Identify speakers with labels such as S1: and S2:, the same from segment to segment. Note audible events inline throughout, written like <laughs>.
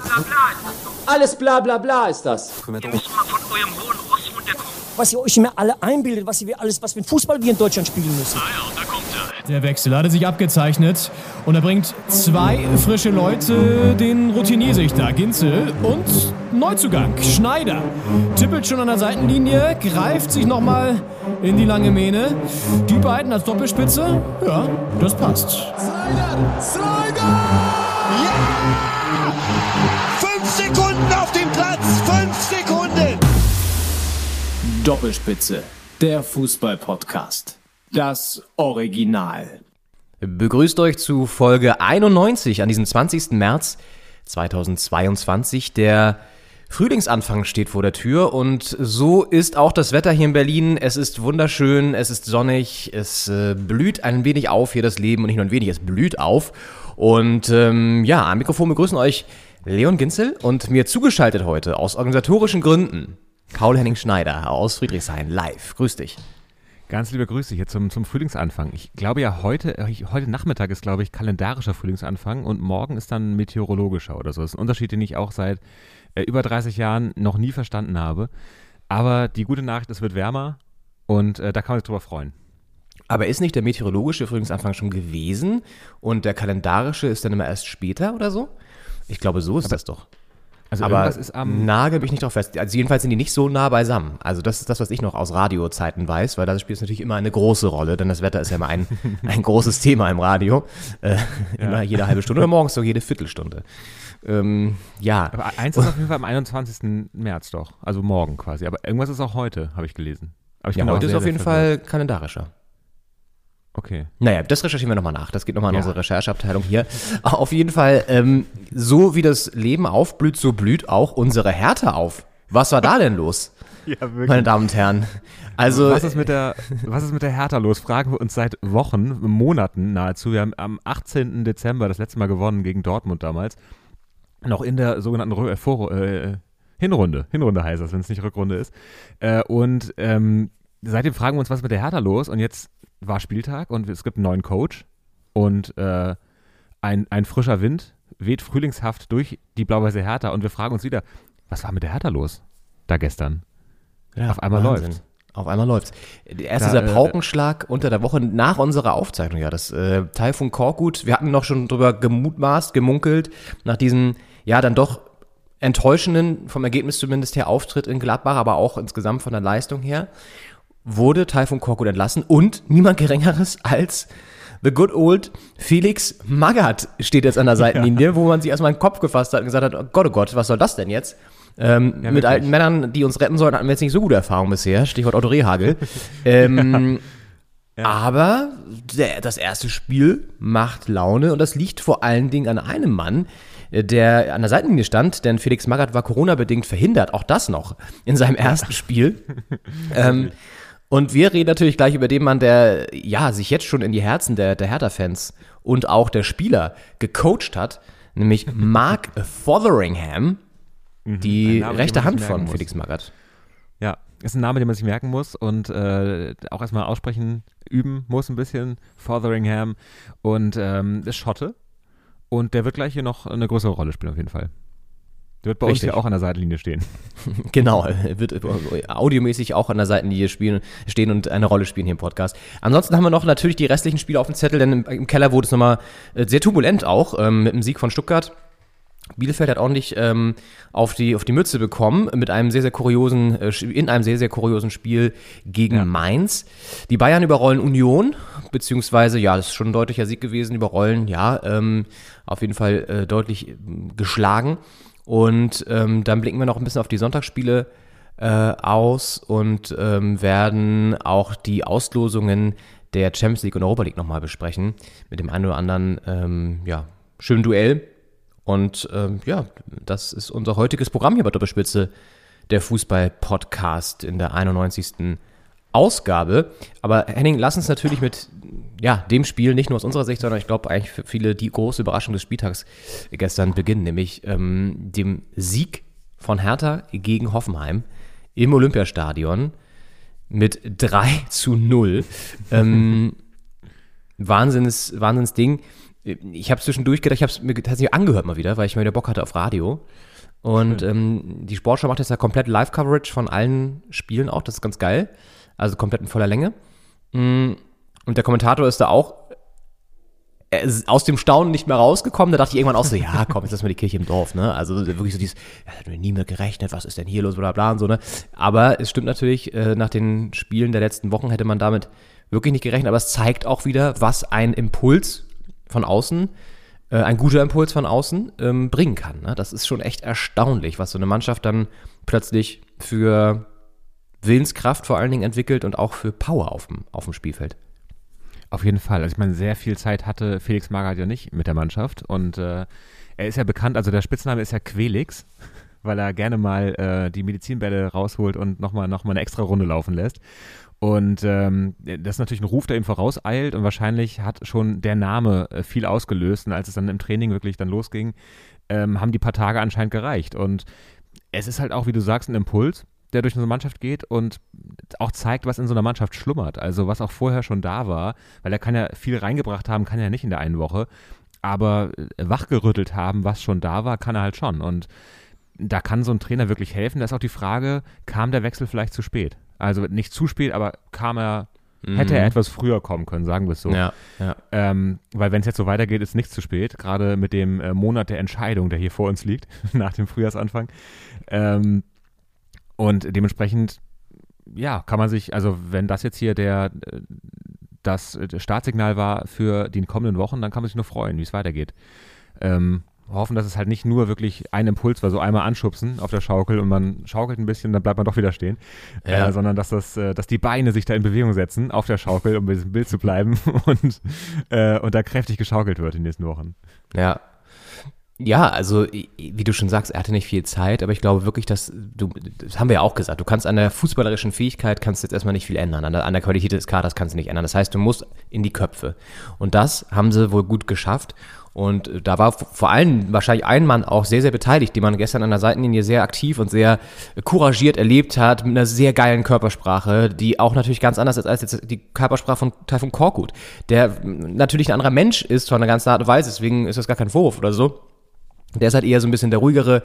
S1: bla bla ist das doch.
S2: Alles bla bla bla ist das.
S1: Ihr müsst mal von eurem hohen Ross runterkommen.
S3: was ihr euch immer alle einbildet, was wir alles, was für ein Fußball wir in Deutschland spielen müssen.
S1: Ah ja, da kommt er.
S4: Der Wechsel hatte sich abgezeichnet und er bringt zwei frische Leute, den Routiniersichter Ginzel und Neuzugang Schneider. Tippelt schon an der Seitenlinie, greift sich nochmal in die lange Mähne. Die beiden als Doppelspitze, ja, das passt.
S5: Slider! Slider! Sekunden auf dem Platz! Fünf Sekunden!
S2: Doppelspitze, der Fußball-Podcast. Das Original. Begrüßt euch zu Folge 91 an diesem 20. März 2022. Der Frühlingsanfang steht vor der Tür und so ist auch das Wetter hier in Berlin. Es ist wunderschön, es ist sonnig, es äh, blüht ein wenig auf hier das Leben und nicht nur ein wenig, es blüht auf. Und ähm, ja, am Mikrofon begrüßen euch Leon Ginzel und mir zugeschaltet heute aus organisatorischen Gründen Paul-Henning Schneider aus Friedrichshain live. Grüß dich.
S6: Ganz liebe Grüße hier zum, zum Frühlingsanfang. Ich glaube ja, heute, äh, heute Nachmittag ist, glaube ich, kalendarischer Frühlingsanfang und morgen ist dann meteorologischer oder so. Das ist ein Unterschied, den ich auch seit äh, über 30 Jahren noch nie verstanden habe. Aber die gute Nachricht, es wird wärmer und äh, da kann man sich drüber freuen.
S2: Aber ist nicht der meteorologische Frühlingsanfang schon gewesen und der kalendarische ist dann immer erst später oder so? Ich glaube, so ist das doch.
S6: Also
S2: Aber
S6: irgendwas ist am.
S2: nagel mich nicht drauf fest. Also jedenfalls sind die nicht so nah beisammen. Also das ist das, was ich noch aus Radiozeiten weiß, weil das spielt natürlich immer eine große Rolle, denn das Wetter ist ja immer ein, <laughs> ein großes Thema im Radio. Äh, Immer jede halbe Stunde oder morgens so jede Viertelstunde. Ähm, ja,
S6: aber eins ist auf jeden Fall am 21. März doch. Also morgen quasi. Aber irgendwas ist auch heute, habe ich gelesen. Aber ich
S2: ja heute ist auf jeden
S6: verwirrt.
S2: Fall kalendarischer.
S6: Okay.
S2: Naja, das recherchieren wir nochmal nach. Das geht nochmal an
S6: Ja.
S2: unsere Rechercheabteilung hier. Auf jeden Fall, ähm, so wie das Leben aufblüht, so blüht auch unsere Härte auf. Was war da denn los, <laughs>
S6: Ja, wirklich.
S2: meine Damen und Herren? Also,
S6: was ist mit der, was ist mit der Hertha los? Fragen wir uns seit Wochen, Monaten nahezu. Wir haben am 18. Dezember das letzte Mal gewonnen gegen Dortmund damals. Noch in der sogenannten Rö- äh, Vor äh, Hinrunde. Hinrunde heißt das, wenn es nicht Rückrunde ist. Äh, und ähm, seitdem fragen wir uns, was ist mit der Hertha los? Und jetzt war Spieltag und es gibt einen neuen Coach und äh, ein, ein frischer Wind weht frühlingshaft durch die blau-weiße Hertha und wir fragen uns wieder, was war mit der Hertha los da gestern?
S2: ja,
S6: auf einmal
S2: Wahnsinn.
S6: läuft's.
S2: Auf einmal läuft's. Erst
S6: Da,
S2: dieser
S6: äh,
S2: Paukenschlag unter der Woche nach unserer Aufzeichnung, ja, das äh, Taifun Korkut, wir hatten noch schon drüber gemutmaßt, gemunkelt, nach diesem, ja, dann doch enttäuschenden, vom Ergebnis zumindest her, Auftritt in Gladbach, aber auch insgesamt von der Leistung her, wurde Taifun Korkut entlassen und niemand Geringeres als The Good Old Felix Magath steht jetzt an der <laughs> Seitenlinie, wo man sich erstmal den Kopf gefasst hat und gesagt hat, oh Gott, oh Gott, was soll das denn jetzt? Ähm, mit
S6: wirklich.
S2: alten Männern, die uns retten sollen, hatten wir jetzt nicht so gute Erfahrungen bisher. Stichwort Otto Rehagel. <laughs> ähm, Aber der, das erste Spiel macht Laune und das liegt vor allen Dingen an einem Mann, äh, der an der Seitenlinie stand, denn Felix Magath war Corona-bedingt verhindert, auch das noch, in seinem ersten <laughs> Spiel. ähm, und wir reden natürlich gleich über den Mann, der ja sich jetzt schon in die Herzen der, der Hertha-Fans und auch der Spieler gecoacht hat, nämlich Mark Fotheringham, die
S6: Ein Name,
S2: rechte Hand von
S6: muss.
S2: Felix Magath.
S6: Ja, ist ein Name, den man sich merken muss und äh, auch erstmal aussprechen, üben muss ein bisschen. Fotheringham und ähm, ist Schotte und der wird gleich hier noch eine größere Rolle spielen auf jeden Fall. Der wird bei
S2: Richtig.
S6: uns hier auch an der Seitenlinie stehen. <laughs>
S2: Genau, er wird audiomäßig auch an der Seitenlinie spielen, stehen und eine Rolle spielen hier im Podcast. Ansonsten haben wir noch natürlich die restlichen Spiele auf dem Zettel, denn im, im Keller wurde es nochmal äh, sehr turbulent auch ähm, mit dem Sieg von Stuttgart. Bielefeld hat ordentlich ähm, auf, die, auf die Mütze bekommen mit einem sehr, sehr kuriosen, äh, in einem sehr, sehr kuriosen Spiel gegen
S6: Ja.
S2: Mainz. Die Bayern überrollen Union, beziehungsweise, ja, das ist schon ein deutlicher Sieg gewesen, überrollen, ja, ähm, auf jeden Fall äh, deutlich ähm, geschlagen. Und ähm, dann blicken wir noch ein bisschen auf die Sonntagsspiele äh, aus und ähm, werden auch die Auslosungen der Champions League und Europa League nochmal besprechen. Mit dem einen oder anderen, ähm, ja, schönen Duell. Und ähm, ja, das ist unser heutiges Programm hier bei Doppelspitze, der Fußball-Podcast in der 91. Ausgabe. Aber Henning, lass uns natürlich mit ja, dem Spiel, nicht nur aus unserer Sicht, sondern ich glaube eigentlich für viele die große Überraschung des Spieltags gestern beginnen, nämlich ähm, dem Sieg von Hertha gegen Hoffenheim im Olympiastadion mit 3 <laughs> zu 0. ähm, Wahnsinns, Wahnsinns Ding. ich habe zwischendurch gedacht, ich habe es mir tatsächlich angehört mal wieder, weil ich mal wieder Bock hatte auf Radio. Und ähm, die Sportschau macht jetzt ja komplett Live-Coverage von allen Spielen auch, das ist ganz geil. Also komplett in voller Länge. Mm, Und der Kommentator ist da auch er ist aus dem Staunen nicht mehr rausgekommen. Da dachte ich irgendwann auch so, ja, <laughs> komm, jetzt lass mal die Kirche im Dorf, ne? Also wirklich so dieses, ja, hat mir nie mit gerechnet, was ist denn hier los, bla bla und so, ne? Aber es stimmt natürlich, äh, nach den Spielen der letzten Wochen hätte man damit wirklich nicht gerechnet, aber es zeigt auch wieder, was ein Impuls von außen, äh, ein guter Impuls von außen ähm, bringen kann. Ne? Das ist schon echt erstaunlich, was so eine Mannschaft dann plötzlich für Willenskraft vor allen Dingen entwickelt und auch für Power auf dem, auf dem Spielfeld.
S6: Auf jeden Fall. Also ich meine, sehr viel Zeit hatte Felix Magath ja nicht mit der Mannschaft und äh, er ist ja bekannt, also der Spitzname ist ja Quelix, <laughs> weil er gerne mal äh, die Medizinbälle rausholt und nochmal noch mal eine extra Runde laufen lässt. Und ähm, das ist natürlich ein Ruf, der ihm vorauseilt und wahrscheinlich hat schon der Name äh, viel ausgelöst und als es dann im Training wirklich dann losging, ähm, haben die paar Tage anscheinend gereicht. Und es ist halt auch, wie du sagst, ein Impuls, der durch unsere Mannschaft geht und auch zeigt, was in so einer Mannschaft schlummert. Also was auch vorher schon da war, weil er kann ja viel reingebracht haben, kann er ja nicht in der einen Woche, aber äh, wachgerüttelt haben, was schon da war, kann er halt schon. Und da kann so ein Trainer wirklich helfen. Da ist auch die Frage, kam der Wechsel vielleicht zu spät? Also nicht zu spät, aber kam er, hätte er etwas früher kommen können, sagen wir es so.
S2: Mhm. Ja, ja.
S6: Ähm, weil wenn es jetzt so weitergeht, ist nichts zu spät, gerade mit dem äh, Monat der Entscheidung, der hier vor uns liegt, <laughs> nach dem Frühjahrsanfang. Ähm, und dementsprechend, ja, kann man sich, also wenn das jetzt hier der, äh, das äh, Startsignal war für die kommenden Wochen, dann kann man sich nur freuen, wie es weitergeht. Ähm, hoffen, dass es halt nicht nur wirklich ein Impuls war, so einmal anschubsen auf der Schaukel und man schaukelt ein bisschen, dann bleibt man doch wieder stehen,
S2: Ja.
S6: äh, sondern dass das, äh, dass die Beine sich da in Bewegung setzen auf der Schaukel, um bei diesem Bild zu bleiben <laughs> und, äh, und da kräftig geschaukelt wird in den nächsten Wochen.
S2: Ja. Ja, also wie du schon sagst, er hatte nicht viel Zeit, aber ich glaube wirklich, dass du, das haben wir ja auch gesagt, du kannst an der fußballerischen Fähigkeit kannst jetzt erstmal nicht viel ändern, an der, an der Qualität des Kaders kannst du nicht ändern. Das heißt, du musst in die Köpfe. Und das haben sie wohl gut geschafft. Und äh, da war vor allem wahrscheinlich ein Mann auch sehr, sehr beteiligt, den man gestern an der Seitenlinie sehr aktiv und sehr couragiert erlebt hat, mit einer sehr geilen Körpersprache, die auch natürlich ganz anders ist als jetzt die Körpersprache von Taifun Korkut, der natürlich ein anderer Mensch ist von einer ganz Art und Weise, deswegen ist das gar kein Vorwurf oder so. Der ist halt eher so ein bisschen der ruhigere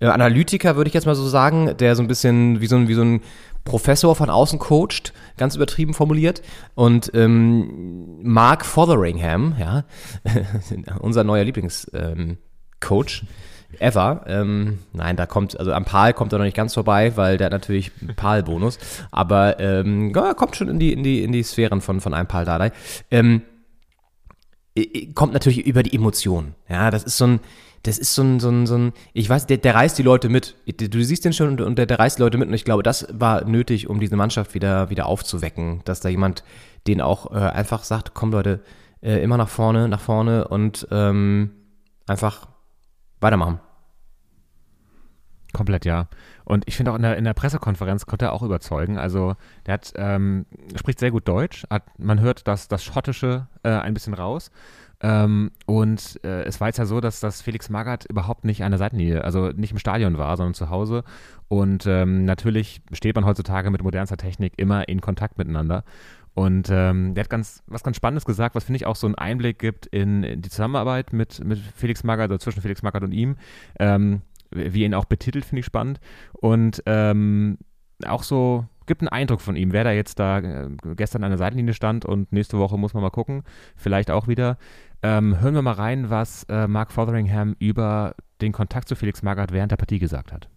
S2: äh, Analytiker, würde ich jetzt mal so sagen, der so ein bisschen wie so ein, wie so ein Professor von außen coacht, ganz übertrieben formuliert. Und ähm, Mark Fotheringham, ja, <laughs> unser neuer Lieblingscoach, ähm, ever. Ähm, nein, da kommt, also am Pal kommt er noch nicht ganz vorbei, weil der hat natürlich einen Pal-Bonus. Aber ähm, ja, kommt schon in die, in die, in die Sphären von, von einem Pal Dardai. Ähm, äh, kommt natürlich über die Emotionen. Ja, das ist so ein, das ist so ein, so ein, so ein ich weiß, der, der reißt die Leute mit. Du siehst den schon und, und der, der reißt die Leute mit und ich glaube, das war nötig, um diese Mannschaft wieder, wieder aufzuwecken, dass da jemand den auch äh, einfach sagt, komm Leute, äh, immer nach vorne, nach vorne und ähm, einfach weitermachen.
S6: Komplett, ja. Und ich finde auch in der, in der Pressekonferenz konnte er auch überzeugen. Also der hat, ähm, spricht sehr gut Deutsch. Hat, man hört das, das Schottische äh, ein bisschen raus. Ähm, und äh, es war jetzt ja so, dass, dass Felix Magath überhaupt nicht an der Seitenlinie, also nicht im Stadion war, sondern zu Hause. Und ähm, natürlich steht man heutzutage mit modernster Technik immer in Kontakt miteinander. Und ähm, der hat ganz, was ganz Spannendes gesagt, was finde ich auch so einen Einblick gibt in, in die Zusammenarbeit mit, mit Felix Magath oder zwischen Felix Magath und ihm. Ähm, wie ihn auch betitelt, finde ich spannend. Und ähm, auch so gibt einen Eindruck von ihm, wer da jetzt da äh, gestern an der Seitenlinie stand und nächste Woche muss man mal gucken, vielleicht auch wieder. Ähm, hören wir mal rein, was äh, Mark Fotheringham über den Kontakt zu Felix Magath während der Partie gesagt hat.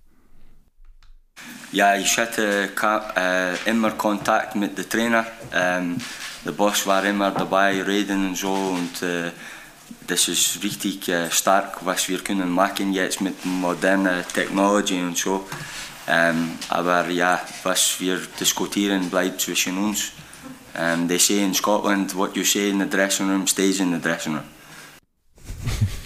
S7: Ja, ich hatte äh, immer Kontakt mit dem Trainer. Ähm, der Boss war immer dabei, reden und so. Und äh, das ist richtig äh, stark, was wir können machen jetzt mit moderner Technologie und so. Ähm, aber ja, was wir diskutieren, bleibt zwischen uns. Um, they say in Scotland, what you say in the dressing room stays in the dressing room.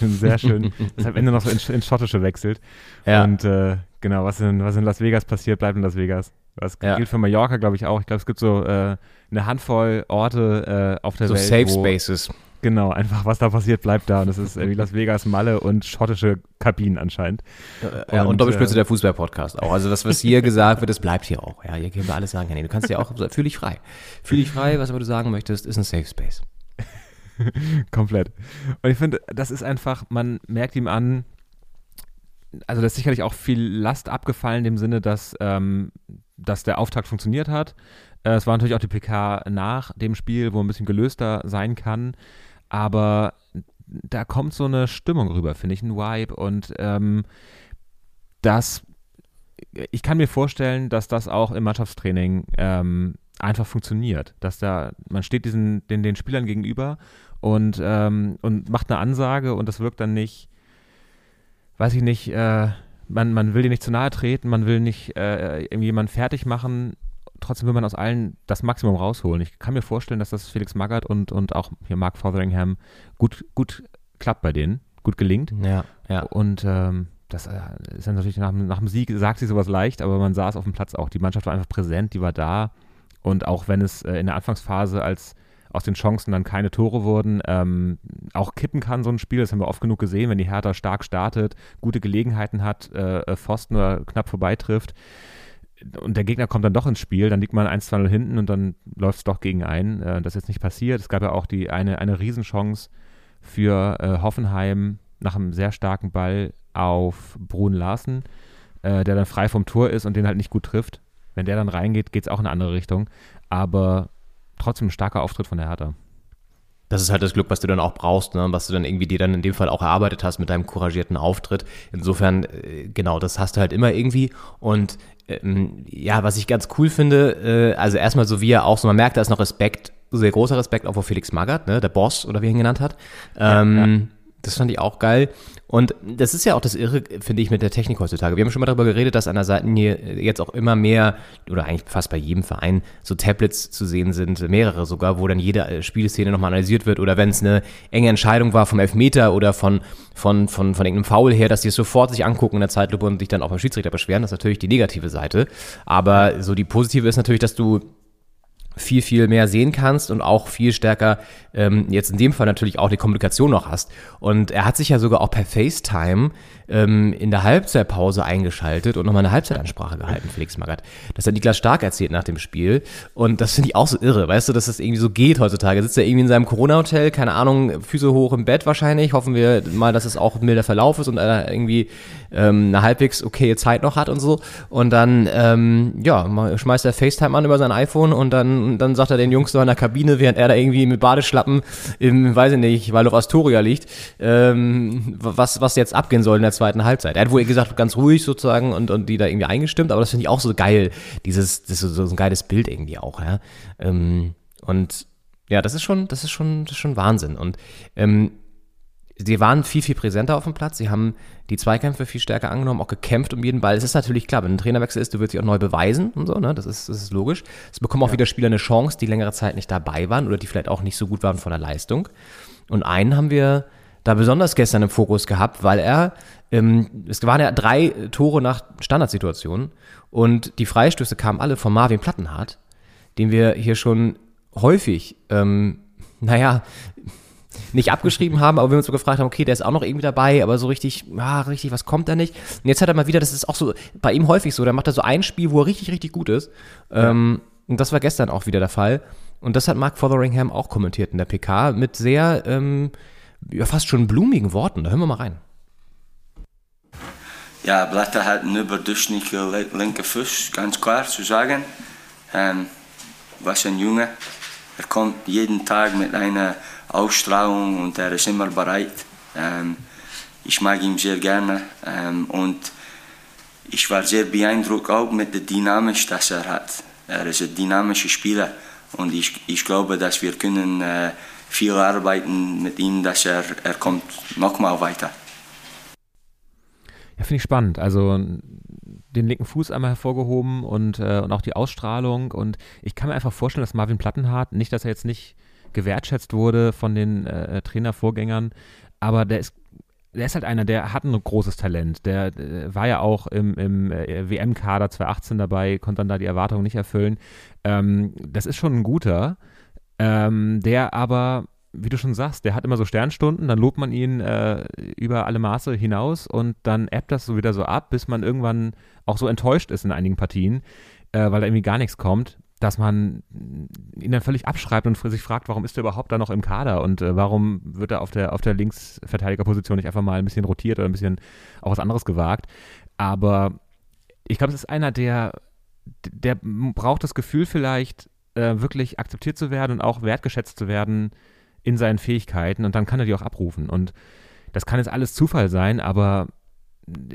S7: <laughs>
S6: Sehr schön, dass er am Ende noch so ins, Schottische wechselt.
S2: Ja.
S6: Und äh, genau, was in, was in Las Vegas passiert, bleibt in Las Vegas. Das
S2: Ja.
S6: gilt für Mallorca, glaube ich, auch. Ich glaube, es gibt so äh, eine Handvoll Orte äh, auf der
S2: So
S6: Welt.
S2: Safe
S6: wo,
S2: Spaces.
S6: Genau, einfach was da passiert, bleibt da. Und das ist irgendwie Las Vegas, Malle und schottische Kabinen anscheinend.
S2: Ja, und,
S6: Und,
S2: Doppelspitze
S6: äh,
S2: der Fußball-Podcast auch. Also das, was hier gesagt wird, das bleibt hier auch. Ja, hier können wir alles sagen. Nee, du kannst ja auch, fühl dich frei. Fühl dich frei, was immer du sagen möchtest, ist ein Safe Space. <laughs>
S6: Komplett. Und ich finde, das ist einfach, man merkt ihm an, also da ist sicherlich auch viel Last abgefallen, dem Sinne, dass, ähm, dass der Auftakt funktioniert hat. Äh, es war natürlich auch die PK nach dem Spiel, wo ein bisschen gelöster sein kann. Aber da kommt so eine Stimmung rüber, finde ich, ein Vibe. Und ähm, das, ich kann mir vorstellen, dass das auch im Mannschaftstraining ähm, einfach funktioniert. Dass da, man steht diesen, den, den Spielern gegenüber und, ähm, und macht eine Ansage und das wirkt dann nicht, weiß ich nicht, äh, man, man will dir nicht zu nahe treten, man will nicht äh, irgendwie jemanden fertig machen. Trotzdem will man aus allen das Maximum rausholen. Ich kann mir vorstellen, dass das Felix Magath und, und auch hier Mark Fotheringham gut, gut klappt bei denen, gut gelingt.
S2: Ja, ja.
S6: Und ähm, das äh, ist dann natürlich nach, nach dem Sieg, sagt sie sowas leicht, aber man saß auf dem Platz auch. Die Mannschaft war einfach präsent, die war da. Und auch wenn es äh, in der Anfangsphase als aus den Chancen dann keine Tore wurden. Ähm, auch kippen kann so ein Spiel, das haben wir oft genug gesehen, wenn die Hertha stark startet, gute Gelegenheiten hat, äh Pfosten oder knapp vorbeitrifft und der Gegner kommt dann doch ins Spiel, dann liegt man 1-2-0 hinten und dann läuft es doch gegen ein. Äh, das ist jetzt nicht passiert. Es gab ja auch die, eine, eine Riesenchance für äh, Hoffenheim nach einem sehr starken Ball auf Brun Larsen, äh, der dann frei vom Tor ist und den halt nicht gut trifft. Wenn der dann reingeht, geht es auch in eine andere Richtung. Aber trotzdem ein starker Auftritt von der Hertha.
S2: Das ist halt das Glück, was du dann auch brauchst, ne? was du dann irgendwie dir dann in dem Fall auch erarbeitet hast mit deinem couragierten Auftritt. Insofern, äh, genau, das hast du halt immer irgendwie. Und ähm, ja, was ich ganz cool finde, äh, also erstmal so wie er auch so, man merkt, da ist noch Respekt, sehr großer Respekt auch vor Felix Magath, ne? der Boss oder wie er ihn genannt hat. Ähm, ja, ja. Das fand ich auch geil. Und das ist ja auch das Irre, finde ich, mit der Technik heutzutage. Wir haben schon mal darüber geredet, dass an der Seitenlinie jetzt auch immer mehr, oder eigentlich fast bei jedem Verein, so Tablets zu sehen sind, mehrere sogar, wo dann jede äh, Spielszene nochmal analysiert wird. Oder wenn es eine enge Entscheidung war vom Elfmeter oder von, von, von, von irgendeinem Foul her, dass die es sofort sich angucken in der Zeitlupe und sich dann auch beim Schiedsrichter beschweren. Das ist natürlich die negative Seite. Aber so die positive ist natürlich, dass du viel, viel mehr sehen kannst und auch viel stärker ähm, jetzt in dem Fall natürlich auch die Kommunikation noch hast. Und er hat sich ja sogar auch per FaceTime ähm, in der Halbzeitpause eingeschaltet und nochmal eine Halbzeitansprache gehalten, Felix Magath. Das hat Niklas Stark erzählt nach dem Spiel. Und das finde ich auch so irre, weißt du, dass das irgendwie so geht heutzutage. Sitzt er irgendwie in seinem Corona-Hotel, keine Ahnung, Füße hoch im Bett wahrscheinlich. Hoffen wir mal, dass es auch milder Verlauf ist und er irgendwie ähm, eine halbwegs okaye Zeit noch hat und so. Und dann, ähm, ja, schmeißt er FaceTime an über sein iPhone und dann, dann sagt er den Jungs noch in der Kabine, während er da irgendwie mit Badeschlappen im, weiß ich nicht, weil auf Astoria liegt, ähm, was, was jetzt abgehen soll in der zweiten Halbzeit. Er hat wohl gesagt, ganz ruhig sozusagen und, und die da irgendwie eingestimmt, aber das finde ich auch so geil, dieses, das ist so, ein geiles Bild irgendwie auch, ja. Ähm, und ja, das ist schon, das ist schon, das ist schon Wahnsinn. Und ähm, sie waren viel, viel präsenter auf dem Platz. Sie haben die Zweikämpfe viel stärker angenommen, auch gekämpft um jeden Ball. Es ist natürlich klar, wenn ein Trainerwechsel ist, du wirst dich auch neu beweisen und so, ne? Das ist, das ist logisch. Es bekommen auch ja. wieder Spieler eine Chance, die längere Zeit nicht dabei waren oder die vielleicht auch nicht so gut waren von der Leistung. Und einen haben wir da besonders gestern im Fokus gehabt, weil er, ähm, es waren ja drei Tore nach Standardsituationen und die Freistöße kamen alle von Marvin Plattenhardt, den wir hier schon häufig, ähm, <laughs> naja, nicht abgeschrieben haben, aber wir uns so gefragt haben, okay, der ist auch noch irgendwie dabei, aber so richtig, ah, richtig, was kommt da nicht? Und jetzt hat er mal wieder, das ist auch so bei ihm häufig so, da macht er so ein Spiel, wo er richtig, richtig gut ist. Ja. Ähm, und das war gestern auch wieder der Fall. Und das hat Mark Fotheringham auch kommentiert in der PK mit sehr, ähm, ja, fast schon blumigen Worten. Da hören wir mal rein.
S7: Ja, Blatter hat einen überdurchschnittlichen linken Fuß, ganz klar zu sagen. Ähm, was ein Junge. Er kommt jeden Tag mit einer Ausstrahlung und er ist immer bereit. Ähm, ich mag ihn sehr gerne ähm, und ich war sehr beeindruckt auch mit der Dynamik, das er hat. Er ist ein dynamischer Spieler und ich, ich glaube, dass wir können äh, viel arbeiten mit ihm, dass er, er kommt nochmal weiter.
S6: Ja, finde ich spannend. Also den linken Fuß einmal hervorgehoben und, äh, und auch die Ausstrahlung. Und ich kann mir einfach vorstellen, dass Marvin Plattenhardt, nicht, dass er jetzt nicht gewertschätzt wurde von den äh, Trainervorgängern, aber der ist der ist halt einer, der hat ein großes Talent. Der, der äh, war ja auch im, im äh, WM-Kader 2018 dabei, konnte dann da die Erwartungen nicht erfüllen. Ähm, das ist schon ein guter, ähm, der aber, wie du schon sagst, der hat immer so Sternstunden, dann lobt man ihn äh, über alle Maße hinaus und dann ebbt das so wieder so ab, bis man irgendwann auch so enttäuscht ist in einigen Partien, äh, weil da irgendwie gar nichts kommt. dass man ihn dann völlig abschreibt und sich fragt, warum ist er überhaupt da noch im Kader und äh, warum wird er auf der, auf der Linksverteidigerposition nicht einfach mal ein bisschen rotiert oder ein bisschen auch was anderes gewagt. Aber ich glaube, es ist einer, der, der braucht das Gefühl vielleicht, äh, wirklich akzeptiert zu werden und auch wertgeschätzt zu werden in seinen Fähigkeiten und dann kann er die auch abrufen. Und das kann jetzt alles Zufall sein, aber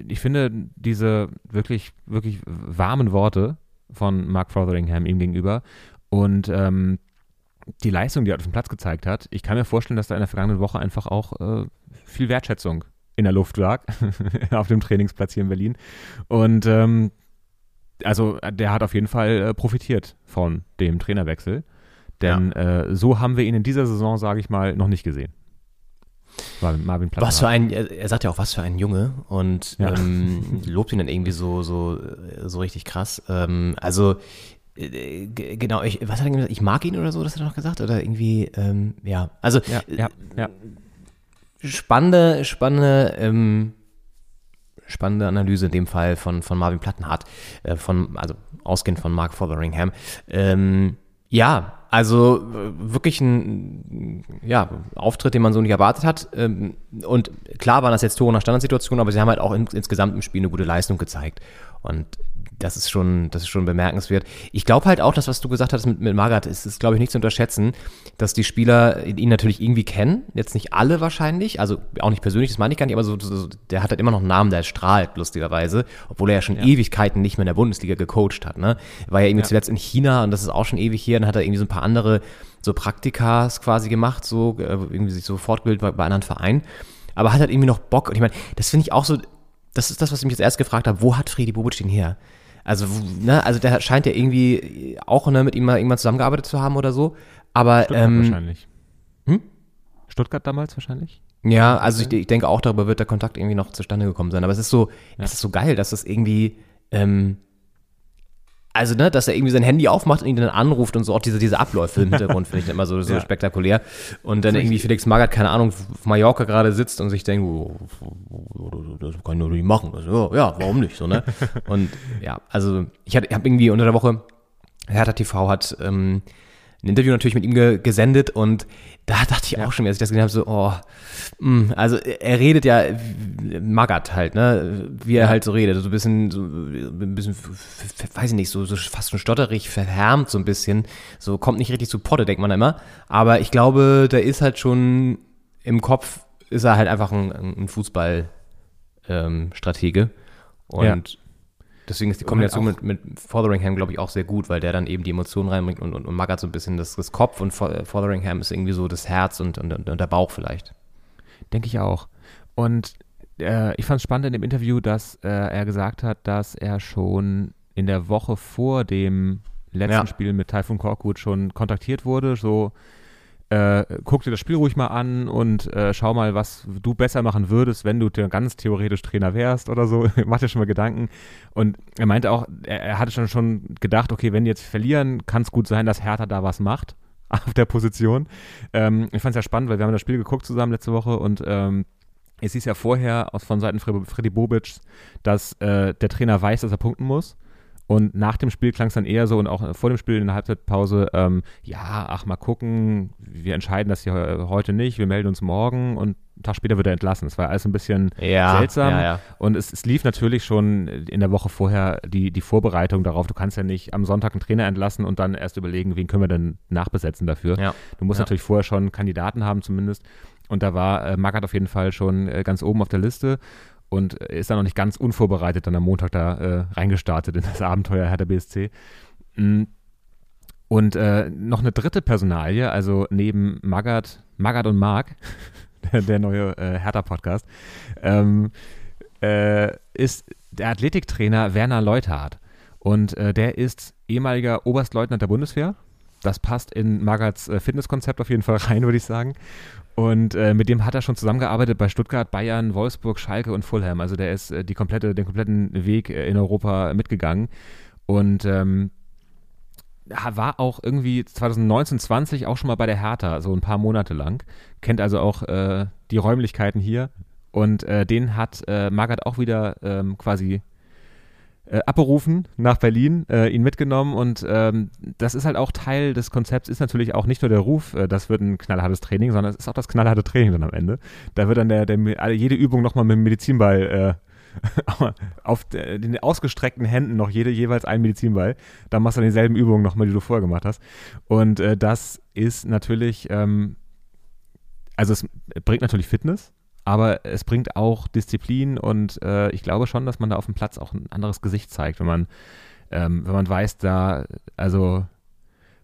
S6: ich finde diese wirklich, wirklich warmen Worte von Mark Fotheringham ihm gegenüber und ähm, die Leistung, die er auf dem Platz gezeigt hat, ich kann mir vorstellen, dass da in der vergangenen Woche einfach auch äh, viel Wertschätzung in der Luft lag <laughs> auf dem Trainingsplatz hier in Berlin. Und ähm, also der hat auf jeden Fall äh, profitiert von dem Trainerwechsel. Denn ja. äh, so haben wir ihn in dieser Saison, sage ich mal, noch nicht gesehen.
S2: Marvin Plattenhardt. Was für ein, er sagt ja auch, was für ein Junge und ja. ähm, lobt ihn dann irgendwie so, so, so richtig krass. Ähm, also, äh, genau, ich, was hat er gesagt? Ich mag ihn oder so, das hat er noch gesagt? Oder irgendwie, ähm, ja. Also, ja, ja, ja. spannende, spannende, ähm, spannende Analyse in dem Fall von, von Marvin Plattenhardt, äh, von, also ausgehend von Mark Fotheringham. Ähm, ja, also äh, wirklich ein ja, Auftritt, den man so nicht erwartet hat. Ähm, und klar waren das jetzt Tore nach Standardsituation, aber sie haben halt auch insgesamt im Spiel eine gute Leistung gezeigt. Und das ist schon, das ist schon bemerkenswert. Ich glaube halt auch, dass was du gesagt hast mit, mit Magath, ist, ist glaube ich nicht zu unterschätzen, dass die Spieler ihn natürlich irgendwie kennen. Jetzt nicht alle wahrscheinlich, also auch nicht persönlich, das meine ich gar nicht, aber so, so der hat halt immer noch einen Namen, der strahlt, lustigerweise, obwohl er ja schon ja. Ewigkeiten nicht mehr in der Bundesliga gecoacht hat. Ne? War ja irgendwie ja. zuletzt in China und das ist auch schon ewig hier, dann hat er irgendwie so ein paar andere so Praktikas quasi gemacht, so äh, irgendwie sich so fortgebildet bei, bei anderen Vereinen. Aber hat halt irgendwie noch Bock. Und ich meine, das finde ich auch so, das ist das, was ich mich jetzt erst gefragt habe, wo hat Friedi Bobic den her? Also, ne, also der scheint ja irgendwie auch ne, mit ihm mal irgendwann zusammengearbeitet zu haben oder so. Aber
S6: Stuttgart
S2: ähm,
S6: wahrscheinlich. Hm? Stuttgart damals wahrscheinlich?
S2: Ja, also ich, ich, denke auch, darüber wird der Kontakt irgendwie noch zustande gekommen sein. Aber es ist so, ja. es ist so geil, dass das irgendwie, ähm, also, ne, dass er irgendwie sein Handy aufmacht und ihn dann anruft und so auch diese, diese Abläufe im Hintergrund finde ich immer so, <laughs> so ja. spektakulär. Und dann irgendwie Felix Magath, keine Ahnung, auf Mallorca gerade sitzt und sich denkt, oh, das kann ich nur nicht machen. Also, ja, warum nicht, so, ne? <laughs> und ja, also ich, ich habe irgendwie unter der Woche, Hertha TV hat ähm, ein Interview natürlich mit ihm ge gesendet und da dachte ich ja. auch schon, als ich das gesehen habe, so, oh, mh, mm, also er redet ja Magat halt, ne, wie er ja. halt so redet, so ein bisschen, so ein bisschen, weiß ich nicht, so, so fast schon stotterig, verhärmt so ein bisschen, so kommt nicht richtig zu Potte, denkt man immer, aber ich glaube, da ist halt schon im Kopf, ist er halt einfach ein, ein Fußballstratege ähm, und ja. Deswegen ist die Kombination mit, mit Fotheringham, glaube ich, auch sehr gut, weil der dann eben die Emotionen reinbringt und, und, und Magath so ein bisschen das, das Kopf und Fotheringham ist irgendwie so das Herz und, und, und der Bauch vielleicht.
S6: Denke ich auch. Und äh, ich fand es spannend in dem Interview, dass äh, er gesagt hat, dass er schon in der Woche vor dem letzten ja. Spiel mit Typhoon Korkut schon kontaktiert wurde, so äh, guck dir das Spiel ruhig mal an und äh, schau mal, was du besser machen würdest, wenn du ganz theoretisch Trainer wärst oder so. <laughs> Mach dir schon mal Gedanken. Und er meinte auch, er, er hatte schon, schon gedacht, okay, wenn die jetzt verlieren, kann es gut sein, dass Hertha da was macht <laughs> auf der Position. Ähm, ich fand es ja spannend, weil wir haben das Spiel geguckt zusammen letzte Woche und ähm, es hieß ja vorher aus, von Seiten Freddy Bobic, dass äh, der Trainer weiß, dass er punkten muss. Und nach dem Spiel klang es dann eher so und auch vor dem Spiel in der Halbzeitpause, ähm, ja, ach, mal gucken, wir entscheiden das hier heute nicht, wir melden uns morgen und einen Tag später wird er entlassen. Das war alles ein bisschen ja, seltsam. Ja, ja. Und es, es, lief natürlich schon in der Woche vorher die, die Vorbereitung darauf. Du kannst ja nicht am Sonntag einen Trainer entlassen und dann erst überlegen, wen können wir denn nachbesetzen dafür. Du musst natürlich vorher schon Kandidaten haben zumindest. Und da war äh, Magath auf jeden Fall schon äh, ganz oben auf der Liste und ist dann noch nicht ganz unvorbereitet dann am Montag da äh, reingestartet in das <laughs> Abenteuer Hertha BSC. Mm. Und äh, noch eine dritte Personalie, also neben Magath, Magath und Marc, <laughs> der, der, neue äh, Hertha-Podcast, ähm, äh, ist der Athletiktrainer Werner Leuthardt. Und äh, der ist ehemaliger Oberstleutnant der Bundeswehr. Das passt in Magaths äh, Fitnesskonzept auf jeden Fall <laughs> rein, würde ich sagen. Und äh, mit dem hat er schon zusammengearbeitet bei Stuttgart, Bayern, Wolfsburg, Schalke und Fulham. Also der ist äh, die komplette, den kompletten Weg äh, in Europa mitgegangen. Und ähm, war auch irgendwie 2019, 20 auch schon mal bei der Hertha, so ein paar Monate lang. Kennt also auch äh, die Räumlichkeiten hier. Und äh, den hat äh, Magath auch wieder ähm, quasi abberufen nach Berlin, äh, ihn mitgenommen und ähm, das ist halt auch Teil des Konzepts, ist natürlich auch nicht nur der Ruf, äh, das wird ein knallhartes Training, sondern es ist auch das knallharte Training dann am Ende. Da wird dann der, der jede Übung nochmal mit dem Medizinball äh, <laughs> auf den ausgestreckten Händen noch jede jeweils ein Medizinball. Dann machst du dieselben Übungen nochmal, die du vorher gemacht hast. Und äh, das ist natürlich, ähm, also es bringt natürlich Fitness, aber es bringt auch Disziplin und äh, ich glaube schon, dass man da auf dem Platz auch ein anderes Gesicht zeigt, wenn man, ähm, wenn man weiß, da, also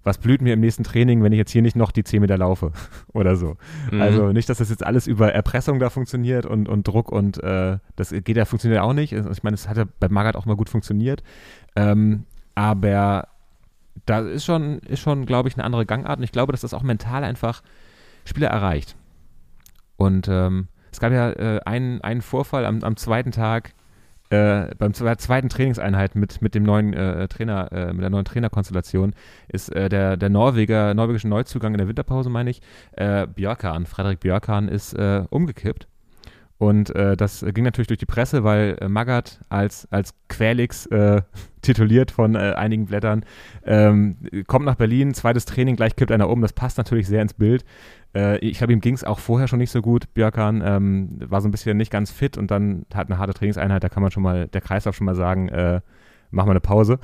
S6: was blüht mir im nächsten Training, wenn ich jetzt hier nicht noch die 10 Meter laufe <laughs> oder so. Mhm. Also nicht, dass das jetzt alles über Erpressung da funktioniert und, und Druck und äh, das geht ja funktioniert auch nicht. Also ich meine, es hat ja bei Magath auch mal gut funktioniert. Ähm, aber da ist schon, ist schon, glaube ich, eine andere Gangart und ich glaube, dass das auch mental einfach Spieler erreicht. Und ähm, es gab ja äh, einen, einen Vorfall am, am zweiten Tag, äh, beim zweiten Trainingseinheit mit, mit dem neuen äh, Trainer, äh, mit der neuen Trainerkonstellation, ist äh, der, der Norweger, norwegische Neuzugang in der Winterpause, meine ich, äh, Björkan, Frederik Björkan, ist äh, umgekippt. Und äh, das ging natürlich durch die Presse, weil äh, Magath als, als Quälix äh, <laughs> tituliert von äh, einigen Blättern, ähm, kommt nach Berlin, zweites Training, gleich kippt einer um. Das passt natürlich sehr ins Bild. Äh, ich glaube, ihm ging es auch vorher schon nicht so gut. Björkan ähm, war so ein bisschen nicht ganz fit und dann hat eine harte Trainingseinheit, da kann man schon mal, der Kreislauf schon mal sagen, äh, mach mal eine Pause.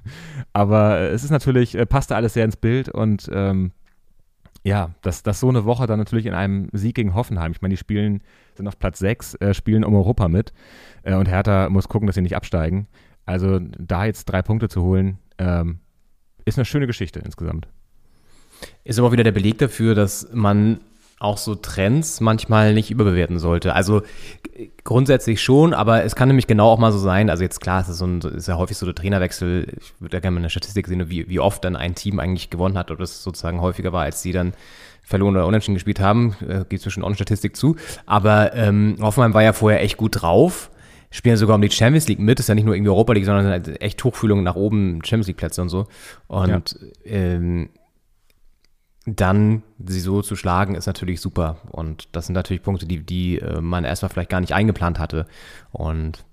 S6: <laughs> Aber es ist natürlich, passte alles sehr ins Bild und ähm, ja, dass, dass so eine Woche dann natürlich in einem Sieg gegen Hoffenheim, ich meine, die spielen, sind auf Platz 6, äh, spielen um Europa mit äh, und Hertha muss gucken, dass sie nicht absteigen. Also da jetzt drei Punkte zu holen, ähm, ist eine schöne Geschichte insgesamt.
S2: Ist aber wieder der Beleg dafür, dass man auch so Trends manchmal nicht überbewerten sollte. Also grundsätzlich schon, aber es kann nämlich genau auch mal so sein, also jetzt klar, es ist, so ein, ist ja häufig so der Trainerwechsel, ich würde ja gerne mal eine Statistik sehen, wie, wie oft dann ein Team eigentlich gewonnen hat, oder es sozusagen häufiger war, als die dann verloren oder unentschieden gespielt haben, äh, geht zwischen auch eine Statistik zu, aber ähm, Hoffenheim war ja vorher echt gut drauf, spielen sogar um die Champions League mit, ist ja nicht nur irgendwie Europa League, sondern halt echt Tuchfühlung nach oben, Champions League Plätze und so. Und ja. ähm, dann sie so zu schlagen, ist natürlich super. Und das sind natürlich Punkte, die, die äh, man erstmal vielleicht gar nicht eingeplant hatte. Und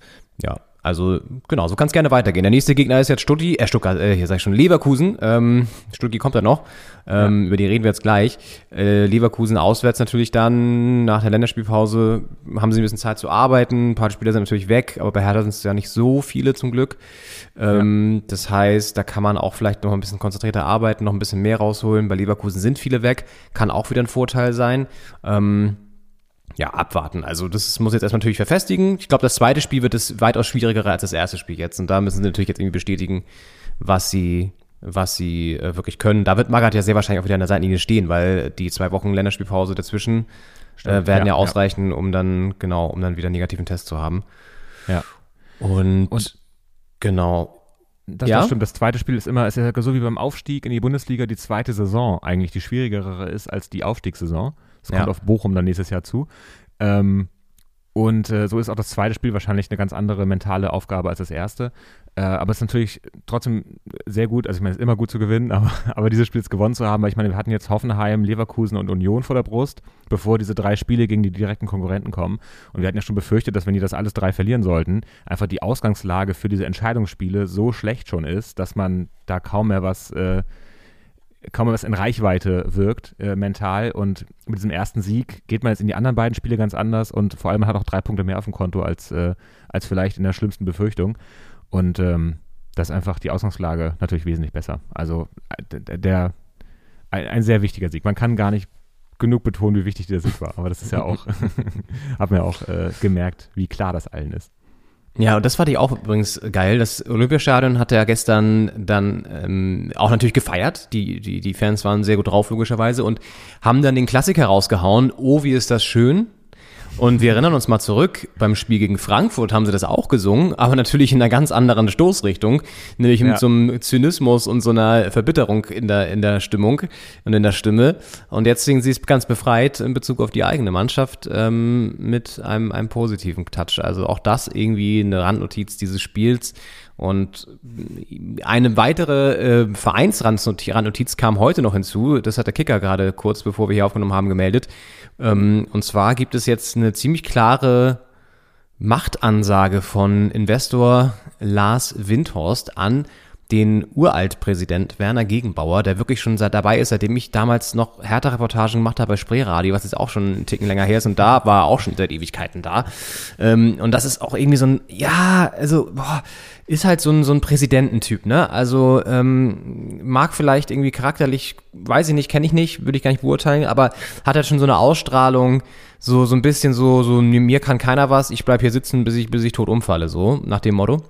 S2: ja, also genau, so kann es gerne weitergehen. Der nächste Gegner ist jetzt Stutti, äh, Stuttgart, äh, hier sag ich schon, Leverkusen. Ähm, Stutti kommt ja noch. Ähm, ja. Über die reden wir jetzt gleich. Äh, Leverkusen auswärts natürlich dann nach der Länderspielpause haben sie ein bisschen Zeit zu arbeiten. Ein paar Spieler sind natürlich weg, aber bei Hertha sind es ja nicht so viele zum Glück. Ähm, ja. Das heißt, da kann man auch vielleicht noch ein bisschen konzentrierter arbeiten, noch ein bisschen mehr rausholen. Bei Leverkusen sind viele weg, kann auch wieder ein Vorteil sein. Ähm, ja, abwarten. Also das muss jetzt erstmal natürlich verfestigen. Ich glaube, das zweite Spiel wird es weitaus schwieriger als das erste Spiel jetzt. Und da müssen sie natürlich jetzt irgendwie bestätigen, was sie, was sie äh, wirklich können. Da wird Magath ja sehr wahrscheinlich auch wieder an der Seitenlinie stehen, weil die zwei Wochen Länderspielpause dazwischen äh, werden ja, ja ausreichen, ja. um dann, genau, um dann wieder einen negativen Test zu haben.
S6: Ja.
S2: Und, Und genau.
S6: Das, ja? das stimmt. Das zweite Spiel ist immer, ist ja so wie beim Aufstieg in die Bundesliga die zweite Saison eigentlich die schwierigere ist als die Aufstiegssaison. Das kommt auf Bochum dann nächstes Jahr zu. Ähm, und äh, so ist auch das zweite Spiel wahrscheinlich eine ganz andere mentale Aufgabe als das erste. Äh, aber es ist natürlich trotzdem sehr gut, also ich meine, es ist immer gut zu gewinnen, <laughs> aber, aber dieses Spiel jetzt gewonnen zu haben, weil ich meine, wir hatten jetzt Hoffenheim, Leverkusen und Union vor der Brust, bevor diese drei Spiele gegen die direkten Konkurrenten kommen. Und wir hatten ja schon befürchtet, dass wenn die das alles drei verlieren sollten, einfach die Ausgangslage für diese Entscheidungsspiele so schlecht schon ist, dass man da kaum mehr was äh, kaum was in Reichweite wirkt, äh, mental. Und mit diesem ersten Sieg geht man jetzt in die anderen beiden Spiele ganz anders und vor allem hat auch drei Punkte mehr auf dem Konto als, äh, als vielleicht in der schlimmsten Befürchtung. Und ähm, das ist einfach die Ausgangslage natürlich wesentlich besser. Also äh, der, ein, ein, sehr wichtiger Sieg. Man kann gar nicht genug betonen, wie wichtig der Sieg war. Aber das ist ja auch, <laughs> haben wir auch äh, gemerkt, wie klar das allen ist.
S2: Ja, und das fand ich auch übrigens geil. Das Olympiastadion hat ja gestern dann ähm, auch natürlich gefeiert. Die, die, die Fans waren sehr gut drauf, logischerweise, und haben dann den Klassiker rausgehauen. Oh, wie ist das schön. Und wir erinnern uns mal zurück, beim Spiel gegen Frankfurt haben sie das auch gesungen, aber natürlich in einer ganz anderen Stoßrichtung, nämlich mit so einem Zynismus und so einer Verbitterung in der, in der Stimmung und in der Stimme. Und jetzt singen sie es ganz befreit in Bezug auf die eigene Mannschaft ähm, mit einem, einem positiven Touch. Also auch das irgendwie eine Randnotiz dieses Spiels. Und eine weitere äh, Vereinsrandnotiz kam heute noch hinzu. Das hat der Kicker gerade kurz bevor wir hier aufgenommen haben gemeldet. Ähm, und zwar gibt es jetzt eine ziemlich klare Machtansage von Investor Lars Windhorst an den Uraltpräsident Werner Gegenbauer, der wirklich schon seit dabei ist, seitdem ich damals noch Hertha-Reportagen gemacht habe bei Spreeradio, was jetzt auch schon einen Ticken länger her ist und da war er auch schon seit Ewigkeiten da. Ähm, und das ist auch irgendwie so ein, ja, also, boah, ist halt so ein, so ein Präsidententyp, ne? Also ähm, mag vielleicht irgendwie charakterlich, weiß ich nicht, kenne ich nicht, würde ich gar nicht beurteilen, aber hat halt schon so eine Ausstrahlung, so, so ein bisschen so, so, mir kann keiner was, ich bleib hier sitzen, bis ich, bis ich tot umfalle, so, nach dem Motto.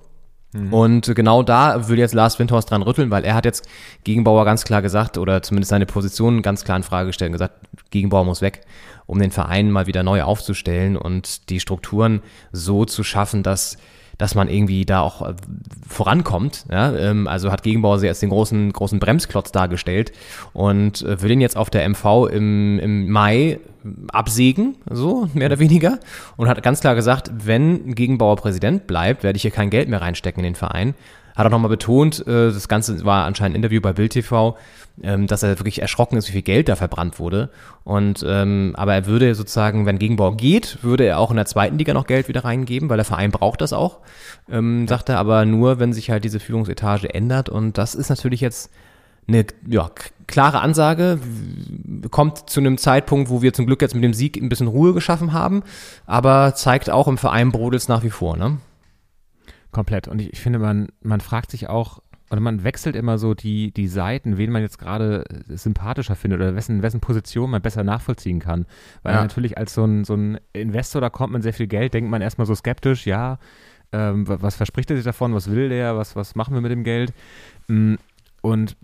S2: Und genau da will jetzt Lars Windhorst dran rütteln, weil er hat jetzt Gegenbauer ganz klar gesagt, oder zumindest seine Position ganz klar in Frage gestellt und gesagt, Gegenbauer muss weg, um den Verein mal wieder neu aufzustellen und die Strukturen so zu schaffen, dass dass man irgendwie da auch äh, vorankommt. Ja? Ähm, also hat Gegenbauer sie als den großen, großen Bremsklotz dargestellt und äh, will ihn jetzt auf der MV im, im Mai absägen, so mehr oder weniger. Und hat ganz klar gesagt, wenn Gegenbauer Präsident bleibt, werde ich hier kein Geld mehr reinstecken in den Verein. Hat auch nochmal betont, äh, das Ganze war anscheinend ein Interview bei Bild TV, ähm, dass er wirklich erschrocken ist, wie viel Geld da verbrannt wurde. Und ähm, aber er würde sozusagen, wenn Gegenbauer geht, würde er auch in der zweiten Liga noch Geld wieder reingeben, weil der Verein braucht das auch, ähm, sagt er, aber nur, wenn sich halt diese Führungsetage ändert. Und das ist natürlich jetzt eine ja, klare Ansage, kommt zu einem Zeitpunkt, wo wir zum Glück jetzt mit dem Sieg ein bisschen Ruhe geschaffen haben, aber zeigt auch im Verein brodelt nach wie vor, ne?
S6: Komplett. Und ich, ich finde, man, man fragt sich auch, oder man wechselt immer so die, die Seiten, wen man jetzt gerade sympathischer findet oder wessen, wessen Position man besser nachvollziehen kann. Weil
S2: Ja.
S6: natürlich als so ein, so ein Investor, da kommt man sehr viel Geld, denkt man erstmal so skeptisch, ja, ähm, wa- was verspricht er sich davon, was will der, was, was machen wir mit dem Geld? Mm, Und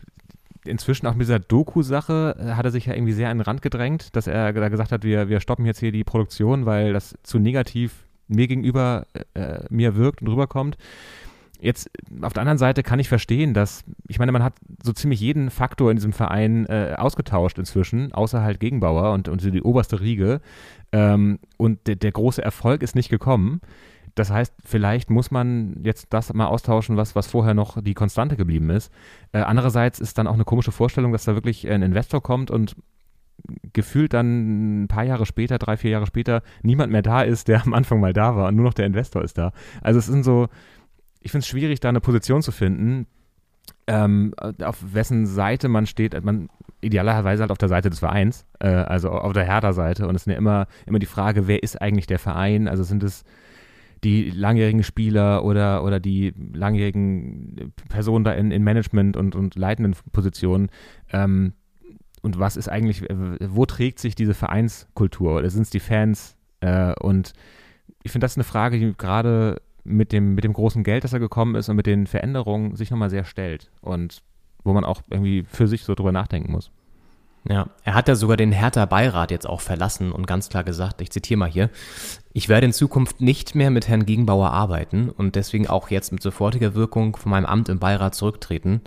S6: inzwischen auch mit dieser Doku-Sache äh, hat er sich ja irgendwie sehr an den Rand gedrängt, dass er da gesagt hat, wir, wir stoppen jetzt hier die Produktion, weil das zu negativ mir gegenüber äh, mir wirkt und rüberkommt. Jetzt auf der anderen Seite kann ich verstehen, dass, ich meine, man hat so ziemlich jeden Faktor in diesem Verein äh, ausgetauscht inzwischen, außer halt Gegenbauer und, und die oberste Riege. Ähm, und der, der große Erfolg ist nicht gekommen. Das heißt, vielleicht muss man jetzt das mal austauschen, was, was vorher noch die Konstante geblieben ist. Äh, andererseits ist dann auch eine komische Vorstellung, dass da wirklich ein Investor kommt und gefühlt dann ein paar Jahre später, drei, vier Jahre später, niemand mehr da ist, der <laughs> am Anfang mal da war und nur noch der Investor ist da. Also es sind so, ich finde es schwierig, da eine Position zu finden, ähm, auf wessen Seite man steht. Man idealerweise halt auf der Seite des Vereins, äh, also auf der Hertha-Seite. Und es ist ja immer, immer die Frage, wer ist eigentlich der Verein? Also sind es die langjährigen Spieler oder, oder die langjährigen Personen da in, in Management und, und leitenden Positionen. Ähm, und was ist eigentlich, wo trägt sich diese Vereinskultur? Oder sind es die Fans? Äh, und ich finde, das ist eine Frage, die gerade mit dem, mit dem großen Geld, das er gekommen ist und mit den Veränderungen sich nochmal sehr stellt. Und wo man auch irgendwie für sich so drüber nachdenken muss.
S2: Ja, er hat ja sogar den Hertha-Beirat jetzt auch verlassen und ganz klar gesagt, ich zitiere mal hier, ich werde in Zukunft nicht mehr mit Herrn Gegenbauer arbeiten und deswegen auch jetzt mit sofortiger Wirkung von meinem Amt im Beirat zurücktreten.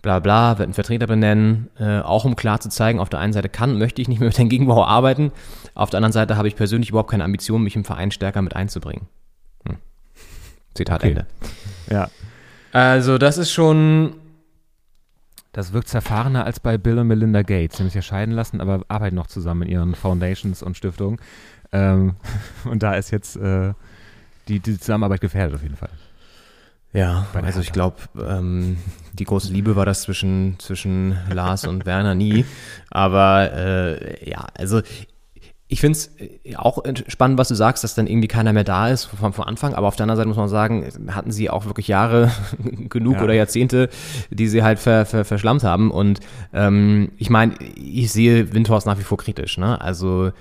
S2: Bla bla, wird einen Vertreter benennen, äh, auch um klar zu zeigen, auf der einen Seite kann, möchte ich nicht mehr mit Herrn Gegenbauer arbeiten, auf der anderen Seite habe ich persönlich überhaupt keine Ambition, mich im Verein stärker mit einzubringen. Hm. Zitat
S6: Okay.
S2: Ende.
S6: Ja.
S2: Also das ist schon,
S6: Das wirkt zerfahrener als bei Bill und Melinda Gates. Die haben sich ja scheiden lassen, aber arbeiten noch zusammen in ihren Foundations und Stiftungen. Ähm, <laughs> und da ist jetzt äh, die, die Zusammenarbeit gefährdet auf jeden Fall.
S2: Ja, also ich glaube, ähm, die große Liebe war das zwischen, zwischen Lars und Werner nie. Aber äh, ja, also ich finde es auch spannend, was du sagst, dass dann irgendwie keiner mehr da ist von, von Anfang. Aber auf der anderen Seite muss man sagen, hatten sie auch wirklich Jahre <laughs> genug
S6: Ja.
S2: oder Jahrzehnte, die sie halt ver, ver, verschlammt haben. Und ähm, ich meine, ich sehe Windhorst nach wie vor kritisch. Ne? Also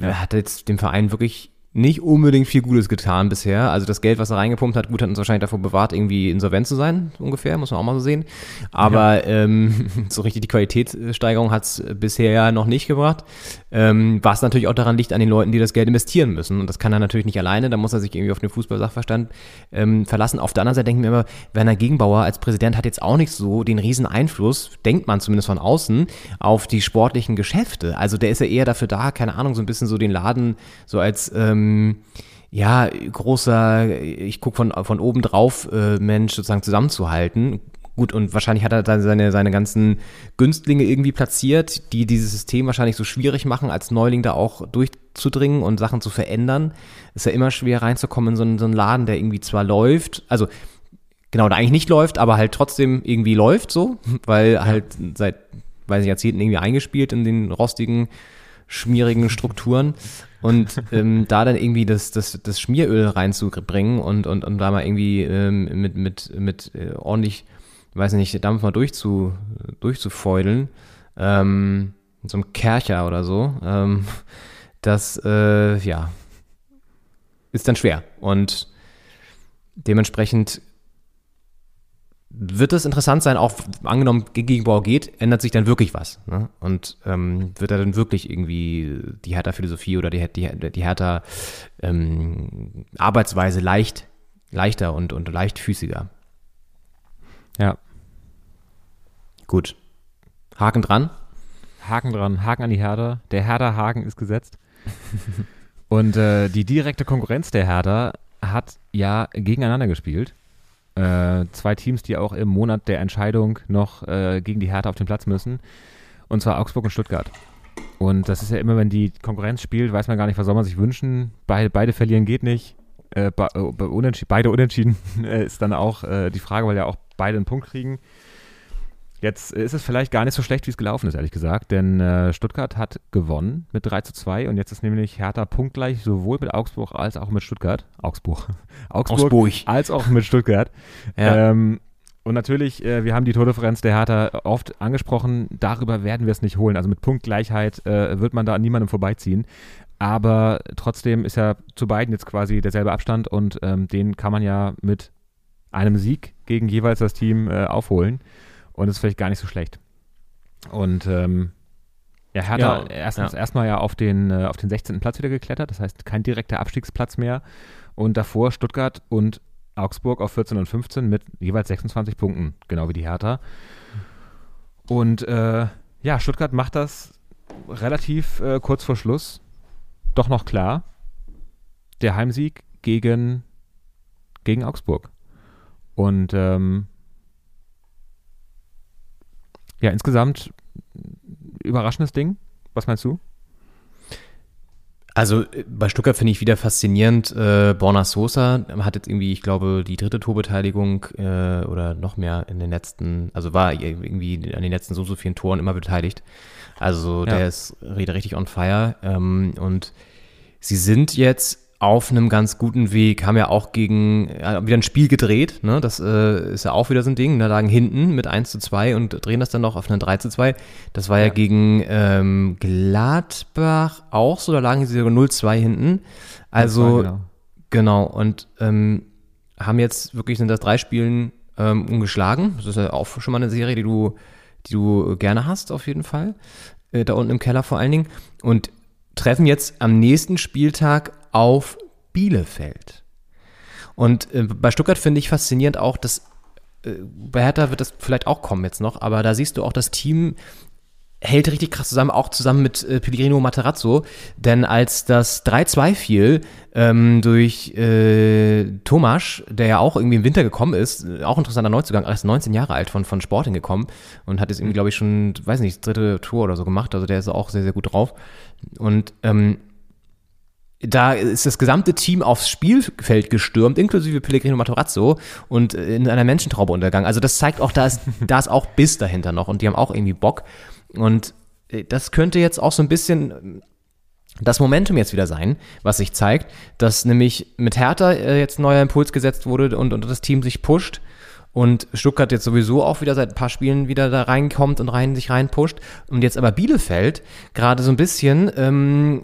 S2: er hat jetzt dem Verein wirklich nicht unbedingt viel Gutes getan bisher. Also das Geld, was er reingepumpt hat, gut, hat uns wahrscheinlich davor bewahrt, irgendwie insolvent zu sein, ungefähr, muss man auch mal so sehen. Aber ähm, <laughs> so richtig die Qualitätssteigerung hat es bisher ja noch nicht gebracht. Ähm, was natürlich auch daran liegt an den Leuten, die das Geld investieren müssen. Und das kann er natürlich nicht alleine, da muss er sich irgendwie auf den Fußballsachverstand ähm, verlassen. Auf der anderen Seite denken wir immer, Werner Gegenbauer als Präsident hat jetzt auch nicht so den riesen Einfluss, denkt man zumindest von außen, auf die sportlichen Geschäfte. Also der ist ja eher dafür da, keine Ahnung, so ein bisschen so den Laden so als ähm, ja, großer, ich guck von, von oben drauf, äh, Mensch sozusagen zusammenzuhalten. Gut, und wahrscheinlich hat er dann seine, seine ganzen Günstlinge irgendwie platziert, die dieses System wahrscheinlich so schwierig machen, als Neuling da auch durchzudringen und Sachen zu verändern. Ist ja immer schwer reinzukommen in so einen, so einen Laden, der irgendwie zwar läuft, also genau, der eigentlich nicht läuft, aber halt trotzdem irgendwie läuft so, <laughs> weil halt seit, weiß ich, Jahrzehnten irgendwie eingespielt in den rostigen, schmierigen Strukturen. Und ähm, da dann irgendwie das, das, das Schmieröl reinzubringen und, und, und da mal irgendwie ähm, mit, mit, mit äh, ordentlich weiß nicht, Dampf mal durchzu, durchzufeudeln, ähm, mit so einem Kercher oder so, ähm, das, äh, ja, ist dann schwer. Und dementsprechend wird es interessant sein, auch angenommen Gegenbau geht, ändert sich dann wirklich was. Ne? Und ähm, wird er dann wirklich irgendwie die Hertha-Philosophie oder die, die, die Hertha-Arbeitsweise ähm, leicht, leichter und, und leichtfüßiger?
S6: Ja.
S2: Gut. Haken dran.
S6: Haken dran, Haken an die Herder. Der Herder-Haken ist gesetzt. <laughs> Und äh, die direkte Konkurrenz der Herder hat ja gegeneinander gespielt. Äh, zwei Teams, die auch im Monat der Entscheidung noch äh, gegen die Hertha auf den Platz müssen. Und zwar Augsburg und Stuttgart. Und das ist ja immer, wenn die Konkurrenz spielt, weiß man gar nicht, was soll man sich wünschen. Beide, beide verlieren geht nicht. Äh, be äh, unentschieden, beide unentschieden <laughs> ist dann auch äh, die Frage, weil ja auch beide einen Punkt kriegen. Jetzt ist es vielleicht gar nicht so schlecht, wie es gelaufen ist, ehrlich gesagt, denn äh, Stuttgart hat gewonnen mit 3 zu 2 und jetzt ist nämlich Hertha punktgleich sowohl mit Augsburg als auch mit Stuttgart. Augsburg. <laughs> Augsburg,
S2: Augsburg.
S6: als auch mit Stuttgart.
S2: Ja.
S6: Ähm, und natürlich, äh, wir haben die Tordifferenz der Hertha oft angesprochen, darüber werden wir es nicht holen. Also mit Punktgleichheit äh, wird man da an niemandem vorbeiziehen. Aber trotzdem ist ja zu beiden jetzt quasi derselbe Abstand und ähm, den kann man ja mit einem Sieg gegen jeweils das Team äh, aufholen. Und ist vielleicht gar nicht so schlecht. Und ähm, ja, Hertha
S2: Ja,
S6: erstens
S2: ja.
S6: erstmal ja auf den, äh, auf den 16. Platz wieder geklettert, das heißt kein direkter Abstiegsplatz mehr. Und davor Stuttgart und Augsburg auf 14 und 15 mit jeweils 26 Punkten, genau wie die Hertha. Und äh, ja, Stuttgart macht das relativ äh, kurz vor Schluss doch noch klar. Der Heimsieg gegen, gegen Augsburg. Und ähm, ja, insgesamt überraschendes Ding. Was meinst du?
S2: Also äh, bei Stuttgart finde ich wieder faszinierend. Äh, Borna Sosa hat jetzt irgendwie, ich glaube, die dritte Torbeteiligung äh, oder noch mehr in den letzten, also war irgendwie an den letzten so, so vielen Toren immer beteiligt. Also
S6: Ja.
S2: der ist richtig on fire. Ähm, und sie sind jetzt auf einem ganz guten Weg, haben ja auch gegen, ja, wieder ein Spiel gedreht, ne? Das äh, ist ja auch wieder so ein Ding. Da lagen hinten mit 1 zu 2 und drehen das dann noch auf einen 3 zu 2. Das war ja,
S6: Ja.
S2: gegen ähm, Gladbach auch so, da lagen sie sogar 0-2 hinten. Also,
S6: genau.
S2: genau, und ähm, haben jetzt wirklich sind das drei Spielen ähm, ungeschlagen. Das ist ja auch schon mal eine Serie, die du, die du gerne hast, auf jeden Fall. Äh, da unten im Keller vor allen Dingen. Und treffen jetzt am nächsten Spieltag auf Bielefeld. Und äh, bei Stuttgart finde ich faszinierend auch, dass äh, bei Hertha wird das vielleicht auch kommen jetzt noch, aber da siehst du auch, das Team hält richtig krass zusammen, auch zusammen mit äh, Pellegrino Materazzo. Denn als das 3-2 fiel ähm, durch äh, Tomasch, der ja auch irgendwie im Winter gekommen ist, äh, auch interessanter Neuzugang, erst 19 Jahre alt von, von Sporting gekommen und hat jetzt irgendwie, glaube ich, schon, weiß nicht, das dritte Tor oder so gemacht. Also der ist auch sehr, sehr gut drauf. Und ähm, da ist das gesamte Team aufs Spielfeld gestürmt, inklusive Pellegrino Matarazzo und äh, in einer Menschentraube untergegangen. Also das zeigt auch, da ist, <laughs> da ist auch Biss dahinter noch und die haben auch irgendwie Bock. Und äh, das könnte jetzt auch so ein bisschen ähm, das Momentum jetzt wieder sein, was sich zeigt, dass nämlich mit Hertha äh, jetzt ein neuer Impuls gesetzt wurde und, und das Team sich pusht und Stuttgart jetzt sowieso auch wieder seit ein paar Spielen wieder da reinkommt und rein sich reinpusht und jetzt aber Bielefeld gerade so ein bisschen ähm,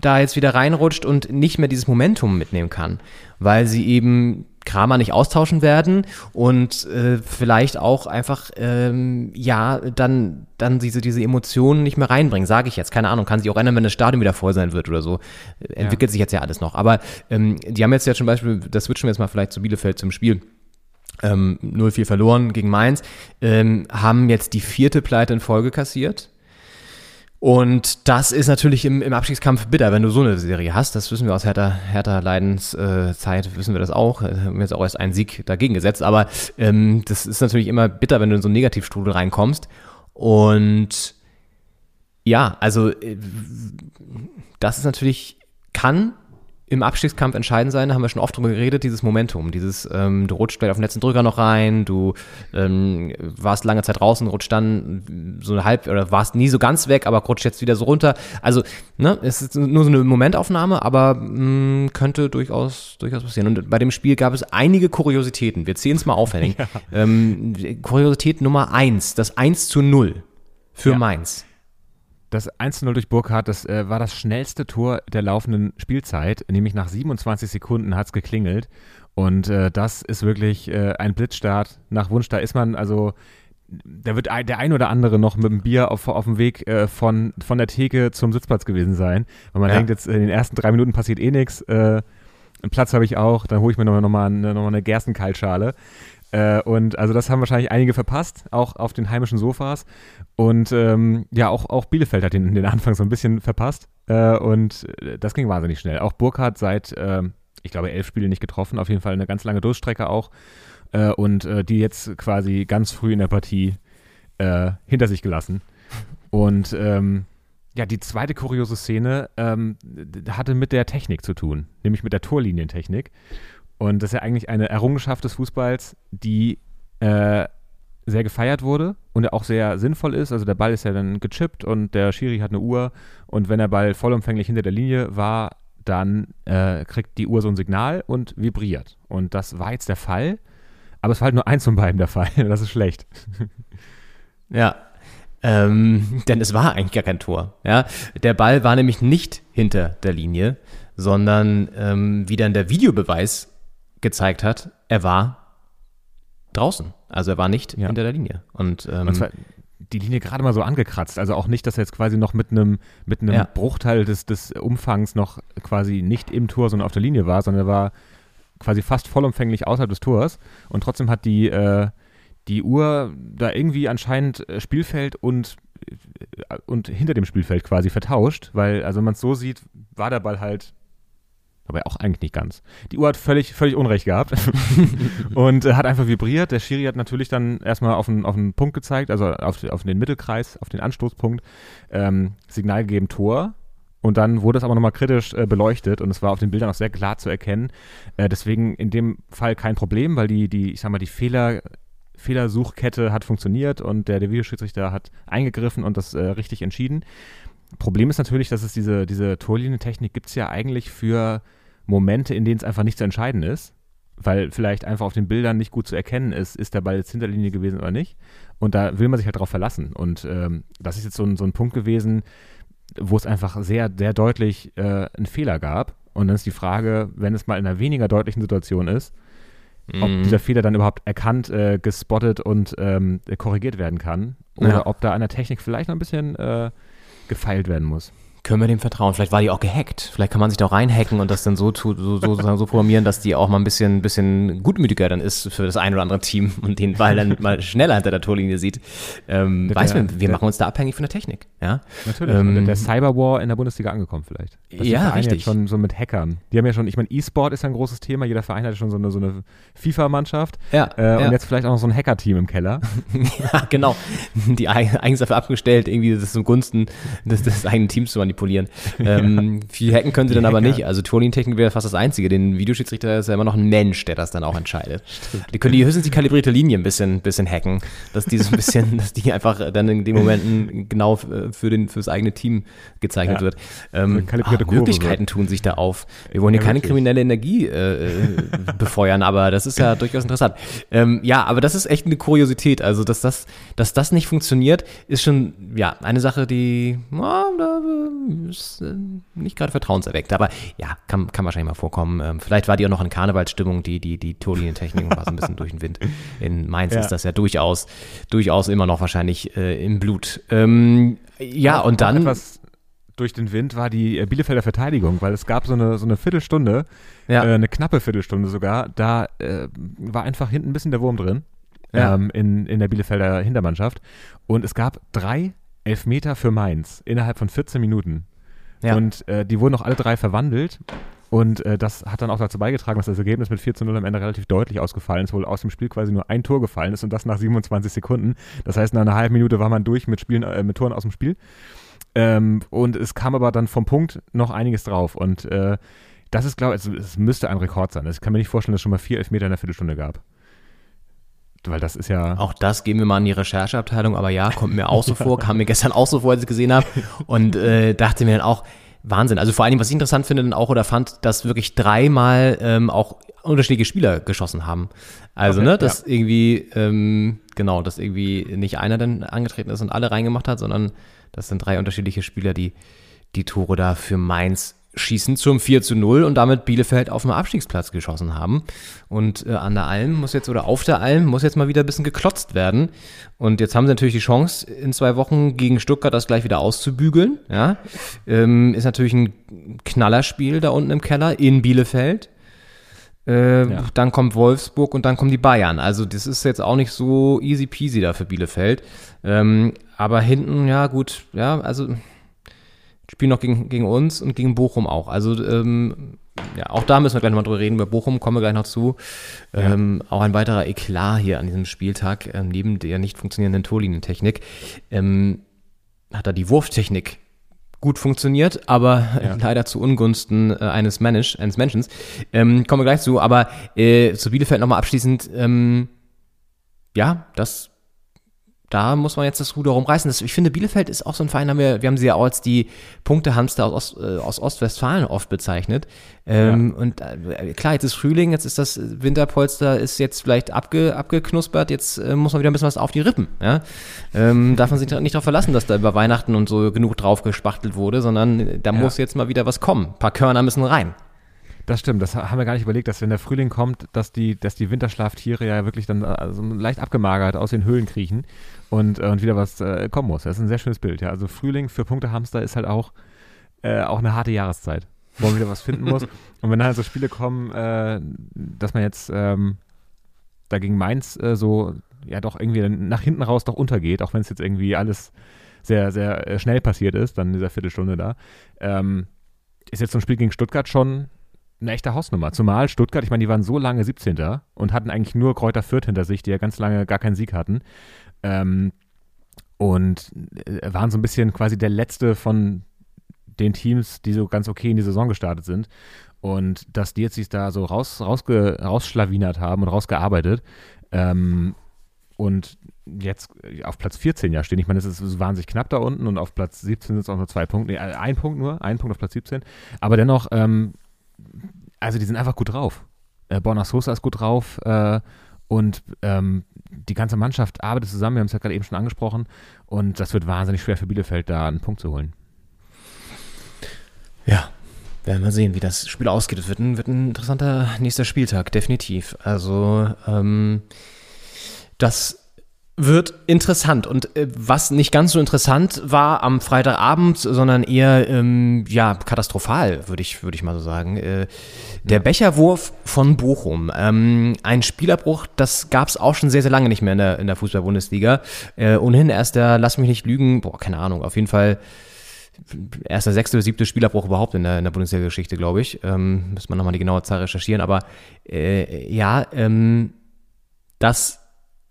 S2: da jetzt wieder reinrutscht und nicht mehr dieses Momentum mitnehmen kann, weil sie eben Kramer nicht austauschen werden und äh, vielleicht auch einfach ähm, ja dann dann diese diese Emotionen nicht mehr reinbringen, sage ich jetzt. Keine Ahnung, kann sich auch ändern, wenn das Stadion wieder voll sein wird oder so. Äh, Entwickelt sich jetzt ja alles noch. Aber ähm, die haben jetzt ja zum Beispiel, das switchen wir jetzt mal vielleicht zu Bielefeld zum Spiel ähm, 0-4 verloren gegen Mainz, ähm, haben jetzt die vierte Pleite in Folge kassiert. Und das ist natürlich im, im Abstiegskampf bitter, wenn du so eine Serie hast. Das wissen wir aus Hertha, Hertha Leidenszeit, äh, wissen wir das auch. Wir haben jetzt auch erst einen Sieg dagegen gesetzt. Aber ähm, das ist natürlich immer bitter, wenn du in so einen Negativstrudel reinkommst. Und ja, also äh, das ist natürlich, kann im Abstiegskampf entscheidend sein, da haben wir schon oft drüber geredet, dieses Momentum, dieses, ähm, du rutscht vielleicht auf den letzten Drücker noch rein, du ähm, warst lange Zeit draußen, rutscht dann so halb, oder warst nie so ganz weg, aber rutscht jetzt wieder so runter. Also, ne, es ist nur so eine Momentaufnahme, aber mh, könnte durchaus, durchaus passieren. Und bei dem Spiel gab es einige Kuriositäten. Wir zählen es mal auf, Henning. <laughs> Ja. Ähm, Kuriosität Nummer eins, das 1 zu 0 für ja. Mainz.
S6: Das 1-0 durch Burkhardt, das äh, war das schnellste Tor der laufenden Spielzeit, nämlich nach 27 Sekunden hat es geklingelt. Und äh, das ist wirklich äh, ein Blitzstart nach Wunsch. Da ist man, also, da wird der ein oder andere noch mit dem Bier auf, auf dem Weg äh, von, von der Theke zum Sitzplatz gewesen sein. Weil man ja. denkt, jetzt in den ersten drei Minuten passiert eh nichts. Äh, einen Platz habe ich auch, dann hole ich mir nochmal noch mal eine, noch mal eine Gerstenkaltschale. Äh, und also das haben wahrscheinlich einige verpasst, auch auf den heimischen Sofas. Und ähm, ja, auch, auch Bielefeld hat den, den Anfang so ein bisschen verpasst. Äh, und äh, das ging wahnsinnig schnell. Auch Burkhardt seit, äh, ich glaube, elf Spiele nicht getroffen, auf jeden Fall eine ganz lange Durststrecke auch. Äh, und äh, die jetzt quasi ganz früh in der Partie hinter sich gelassen. Und ähm, ja, die zweite kuriose Szene ähm, hatte mit der Technik zu tun, nämlich mit der Torlinientechnik. Und das ist ja eigentlich eine Errungenschaft des Fußballs, die äh, sehr gefeiert wurde und auch sehr sinnvoll ist. Also der Ball ist ja dann gechippt und der Schiri hat eine Uhr und wenn der Ball vollumfänglich hinter der Linie war, dann äh, kriegt die Uhr so ein Signal und vibriert. Und das war jetzt der Fall, aber es war halt nur eins von beiden der Fall. <laughs> Das ist schlecht. <laughs>
S2: Ja, ähm, denn es war eigentlich gar kein Tor. Ja? Der Ball war nämlich nicht hinter der Linie, sondern ähm, wie dann der Videobeweis gezeigt hat, er war draußen. Also er war nicht ja. hinter der Linie. Und, ähm, und zwar
S6: die Linie gerade mal so angekratzt. Also auch nicht, dass er jetzt quasi noch mit einem mit einem ja. Bruchteil des, des Umfangs noch quasi nicht im Tor, sondern auf der Linie war, sondern er war quasi fast vollumfänglich außerhalb des Tors. Und trotzdem hat die, äh, die Uhr da irgendwie anscheinend äh, Spielfeld und äh, und hinter dem Spielfeld quasi vertauscht, weil, also wenn man es so sieht, war der Ball halt aber auch eigentlich nicht ganz. Die Uhr hat völlig, völlig Unrecht gehabt <laughs> und äh, hat einfach vibriert. Der Schiri hat natürlich dann erstmal auf einen, auf einen Punkt gezeigt, also auf, auf den Mittelkreis, auf den Anstoßpunkt, ähm, Signal gegeben, Tor. Und dann wurde es aber nochmal kritisch äh, beleuchtet und es war auf den Bildern auch sehr klar zu erkennen. Äh, deswegen in dem Fall kein Problem, weil die, die ich sag mal, die Fehler, Fehlersuchkette hat funktioniert und der, der Videoschiedsrichter hat eingegriffen und das äh, richtig entschieden. Problem ist natürlich, dass es diese, diese Torlinientechnik gibt es ja eigentlich für Momente, in denen es einfach nicht zu entscheiden ist, weil vielleicht einfach auf den Bildern nicht gut zu erkennen ist, ist der Ball jetzt hinter der Linie gewesen oder nicht. Und da will man sich halt darauf verlassen. Und ähm, das ist jetzt so ein, so ein Punkt gewesen, wo es einfach sehr, sehr deutlich äh, einen Fehler gab. Und dann ist die Frage, wenn es mal in einer weniger deutlichen Situation ist, mm. ob mhm. dieser Fehler dann überhaupt erkannt, äh, gespottet und ähm, korrigiert werden kann. Oder ja. ob da an der Technik vielleicht noch ein bisschen äh, gefeilt werden muss
S2: können wir dem vertrauen? Vielleicht war die auch gehackt. Vielleicht kann man sich da auch reinhacken und das dann so, so, so, so programmieren, dass die auch mal ein bisschen, bisschen gutmütiger dann ist für das ein oder andere Team <laughs> und den Ball dann mal schneller hinter der Torlinie sieht. Ähm, der, weiß man, wir der, machen uns da abhängig von der Technik. Ja?
S6: Natürlich. Ähm, der Cyberwar in der Bundesliga angekommen vielleicht.
S2: Das ja, richtig.
S6: Jetzt schon so mit Hackern. Die haben ja schon, ich meine, E-Sport ist ja ein großes Thema. Jeder Verein hat ja schon so eine, so eine FIFA-Mannschaft.
S2: Ja,
S6: äh, ja. Und jetzt vielleicht auch noch so ein Hacker-Team im Keller. <laughs>
S2: ja, genau. Die eigens dafür abgestellt, irgendwie das zugunsten des, des eigenen Teams zu manipulieren. <laughs> Ähm, viel hacken können sie dann aber nicht. Also Torlinientechnik wäre fast das Einzige. Den Videoschiedsrichter ist ja immer noch ein Mensch, der das dann auch entscheidet. Stimmt. Die können die höchstens die kalibrierte Linie ein bisschen, bisschen hacken, dass die so ein bisschen, <laughs> dass die einfach dann in den Momenten genau für den, fürs eigene Team gezeichnet ja. wird. Ähm, ah, Möglichkeiten wird. tun sich da auf. Wir wollen hier ja, keine wirklich. kriminelle Energie äh, äh, befeuern, aber das ist ja <laughs> durchaus interessant. Ähm, ja, aber das ist echt eine Kuriosität. Also, dass das, dass das nicht funktioniert, ist schon, ja, eine Sache, die, oh, da, ist äh, nicht gerade vertrauenserweckt. Aber ja, kann, kann wahrscheinlich mal vorkommen. Ähm, vielleicht war die auch noch in Karnevalsstimmung, die, die, die Torlinientechnik war so ein bisschen <laughs> durch den Wind. In Mainz ja. ist das ja durchaus, durchaus immer noch wahrscheinlich äh, im Blut. Ähm, ja, und dann.
S6: Etwas durch den Wind war die äh, Bielefelder Verteidigung, weil es gab so eine, so eine Viertelstunde, ja. äh, eine knappe Viertelstunde sogar, da äh, war einfach hinten ein bisschen der Wurm drin ja. ähm, in, in der Bielefelder Hintermannschaft und es gab drei Elfmeter für Mainz innerhalb von 14 Minuten.
S2: Ja.
S6: Und äh, die wurden auch alle drei verwandelt. Und äh, das hat dann auch dazu beigetragen, dass das Ergebnis mit 4 zu 0 am Ende relativ deutlich ausgefallen ist, wohl aus dem Spiel quasi nur ein Tor gefallen ist und das nach 27 Sekunden. Das heißt, nach einer halben Minute war man durch mit, Spielen, äh, mit Toren aus dem Spiel. Ähm, und es kam aber dann vom Punkt noch einiges drauf. Und äh, das ist, glaube ich, also, es müsste ein Rekord sein. Ich kann mir nicht vorstellen, dass es schon mal vier Elfmeter in der Viertelstunde gab. Weil das ist ja.
S2: Auch das geben wir mal in die Rechercheabteilung, aber ja, kommt mir auch so <laughs> vor, kam mir gestern auch so vor, als ich es gesehen habe und äh, dachte mir dann auch, Wahnsinn. Also vor allem, was ich interessant finde dann auch oder fand, dass wirklich dreimal ähm, auch unterschiedliche Spieler geschossen haben. Also,
S6: Okay,
S2: ne, dass irgendwie, ähm, genau, dass irgendwie nicht einer dann angetreten ist und alle reingemacht hat, sondern das sind drei unterschiedliche Spieler, die die Tore da für Mainz schießen zum 4 zu 0 und damit Bielefeld auf dem Abstiegsplatz geschossen haben. Und äh, an der Alm muss jetzt, oder auf der Alm muss jetzt mal wieder ein bisschen geklotzt werden. Und jetzt haben sie natürlich die Chance, in zwei Wochen gegen Stuttgart das gleich wieder auszubügeln. Ja? Ähm, ist natürlich ein Knallerspiel da unten im Keller in Bielefeld. Äh,
S6: Ja.
S2: Dann kommt Wolfsburg und dann kommen die Bayern. Also das ist jetzt auch nicht so easy peasy da für Bielefeld. Ähm, aber hinten, ja gut, ja, also spielen noch gegen, gegen uns und gegen Bochum auch. Also ähm, ja, auch da müssen wir gleich nochmal drüber reden. Über Bochum kommen wir gleich noch zu. Ähm, auch ein weiterer Eklat hier an diesem Spieltag, ähm, neben der nicht funktionierenden Torlinientechnik, ähm, hat da die Wurftechnik gut funktioniert, aber
S6: Ja. <laughs>
S2: leider zu Ungunsten äh, eines, Manage, eines Menschen. Ähm, kommen wir gleich zu, aber äh, zu Bielefeld nochmal abschließend, ähm, ja, das da muss man jetzt das Ruder rumreißen. Das, ich finde, Bielefeld ist auch so ein Verein, haben wir, wir haben sie ja auch als die Punktehamster aus, Ost, äh, aus Ostwestfalen oft bezeichnet. Ähm, Und äh, klar, jetzt ist Frühling, jetzt ist das Winterpolster, ist jetzt vielleicht abge, abgeknuspert, jetzt äh, muss man wieder ein bisschen was auf die Rippen. Ja? Ähm, darf man sich nicht darauf verlassen, dass da über Weihnachten und so genug drauf gespachtelt wurde, sondern äh, da
S6: Ja.
S2: muss jetzt mal wieder was kommen. Ein paar Körner müssen rein.
S6: Das stimmt, das haben wir gar nicht überlegt, dass wenn der Frühling kommt, dass die, dass die Winterschlaftiere ja wirklich dann also leicht abgemagert aus den Höhlen kriechen und, äh, und wieder was äh, kommen muss. Das ist ein sehr schönes Bild, ja. Also Frühling für Punktehamster ist halt auch, äh, auch eine harte Jahreszeit, wo man wieder was finden muss. <laughs> Und wenn dann halt so Spiele kommen, äh, dass man jetzt ähm, dagegen Mainz äh, so, ja doch irgendwie nach hinten raus doch untergeht, auch wenn es jetzt irgendwie alles sehr, sehr äh, schnell passiert ist, dann in dieser Viertelstunde da, ähm, ist jetzt so ein Spiel gegen Stuttgart schon eine echte Hausnummer. Zumal Stuttgart, ich meine, die waren so lange 17. und hatten eigentlich nur Kräuter Fürth hinter sich, die ja ganz lange gar keinen Sieg hatten. Ähm, und äh, waren so ein bisschen quasi der letzte von den Teams, die so ganz okay in die Saison gestartet sind. Und dass die jetzt sich da so raus, rausge, rausschlawinert haben und rausgearbeitet. Ähm, und jetzt auf Platz 14 ja stehen. Ich meine, es ist wahnsinnig knapp da unten und auf Platz 17 sind es auch nur zwei Punkte. Nee, äh, ein Punkt nur, ein Punkt auf Platz 17. Aber dennoch, ähm, also die sind einfach gut drauf. Äh, Borna Sosa ist gut drauf äh, und ähm, die ganze Mannschaft arbeitet zusammen. Wir haben es ja gerade eben schon angesprochen. Und das wird wahnsinnig schwer für Bielefeld, da einen Punkt zu holen.
S2: Ja, werden wir sehen, wie das Spiel ausgeht. Es wird ein, wird ein interessanter nächster Spieltag, definitiv. Also, ähm, das wird interessant. Und äh, was nicht ganz so interessant war am Freitagabend, sondern eher ähm, ja katastrophal, würde ich, würde ich mal so sagen. Äh, der Becherwurf von Bochum. Ähm, ein Spielerbruch, das gab es auch schon sehr, sehr lange nicht mehr in der, in der Fußball-Bundesliga. Äh, ohnehin erst der, lass mich nicht lügen, boah, keine Ahnung, auf jeden Fall erster, sechste oder siebte Spielerbruch überhaupt in der, in der Bundesliga-Geschichte, glaube ich. Ähm, müssen wir nochmal die genaue Zahl recherchieren. Aber äh, ja, ähm, das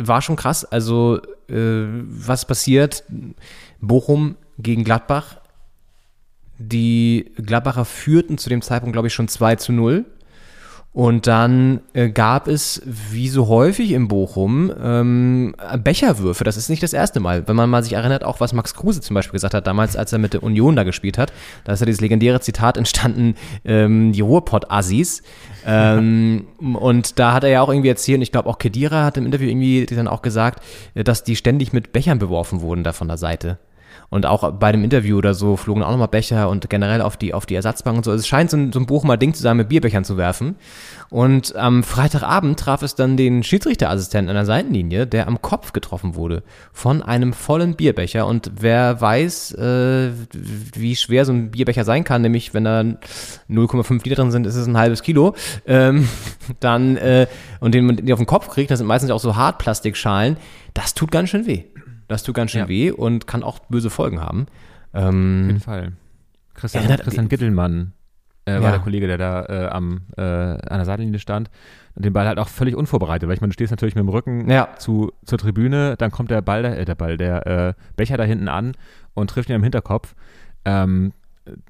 S2: war schon krass. Also, äh, was passiert? Bochum gegen Gladbach. Die Gladbacher führten zu dem Zeitpunkt, glaube ich, schon 2 zu 0. Und dann äh, gab es, wie so häufig in Bochum, ähm, Becherwürfe. Das ist nicht das erste Mal. Wenn man mal sich erinnert, auch was Max Kruse zum Beispiel gesagt hat, damals, als er mit der Union da gespielt hat, da ist ja dieses legendäre Zitat entstanden, ähm, die Ruhrpott-Assis. ähm, <laughs> und da hat er ja auch irgendwie erzählt, und ich glaube auch Kedira hat im Interview irgendwie dann auch gesagt, äh, dass die ständig mit Bechern beworfen wurden da von der Seite. Und auch bei dem Interview oder so flogen auch nochmal Becher und generell auf die, auf die Ersatzbank und so. Es scheint so ein, so ein Bochumer Ding zu sein, mit Bierbechern zu werfen. Und am Freitagabend traf es dann den Schiedsrichterassistenten an der Seitenlinie, der am Kopf getroffen wurde von einem vollen Bierbecher. Und wer weiß, äh, wie schwer so ein Bierbecher sein kann, nämlich wenn da 0,5 Liter drin sind, ist es ein halbes Kilo, ähm, <laughs> dann, äh, und den man auf den Kopf kriegt, das sind meistens auch so Hartplastikschalen, das tut ganz schön weh. Das tut ganz schön
S6: Ja.
S2: weh und kann auch böse Folgen haben.
S6: Auf
S2: Ähm,
S6: jeden Fall. Christian,
S2: Erinnert-
S6: Christian Gittelmann äh,
S2: Ja.
S6: war der Kollege, der da äh, am, äh, an der Seitenlinie stand und den Ball halt auch völlig unvorbereitet, weil ich meine, du stehst natürlich mit dem Rücken
S2: Ja.
S6: zu, zur Tribüne, dann kommt der Ball, äh, der Ball, der äh, Becher da hinten an und trifft ihn am Hinterkopf. Ähm,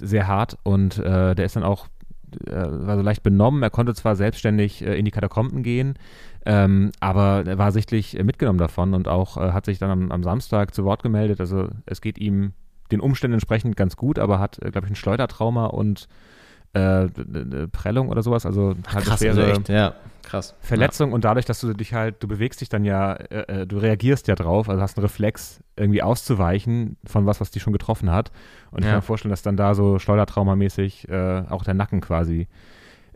S6: sehr hart und äh, der ist dann auch äh, war so leicht benommen. Er konnte zwar selbstständig in die Katakomben gehen, ähm, aber er war sichtlich äh, mitgenommen davon und auch äh, hat sich dann am, am Samstag zu Wort gemeldet. Also es geht ihm den Umständen entsprechend ganz gut, aber hat, äh, glaube ich, ein Schleudertrauma und äh, Prellung oder sowas. Also halt
S2: krass,
S6: eine
S2: also
S6: schwere
S2: echt, ja, krass.
S6: Verletzung und dadurch, dass du dich halt, du bewegst dich dann ja, äh, äh, du reagierst ja drauf, also hast einen Reflex, irgendwie auszuweichen von was, was dich schon getroffen hat. Und ich
S2: Ja.
S6: kann mir vorstellen, dass dann da so schleudertraumamäßig äh, auch der Nacken quasi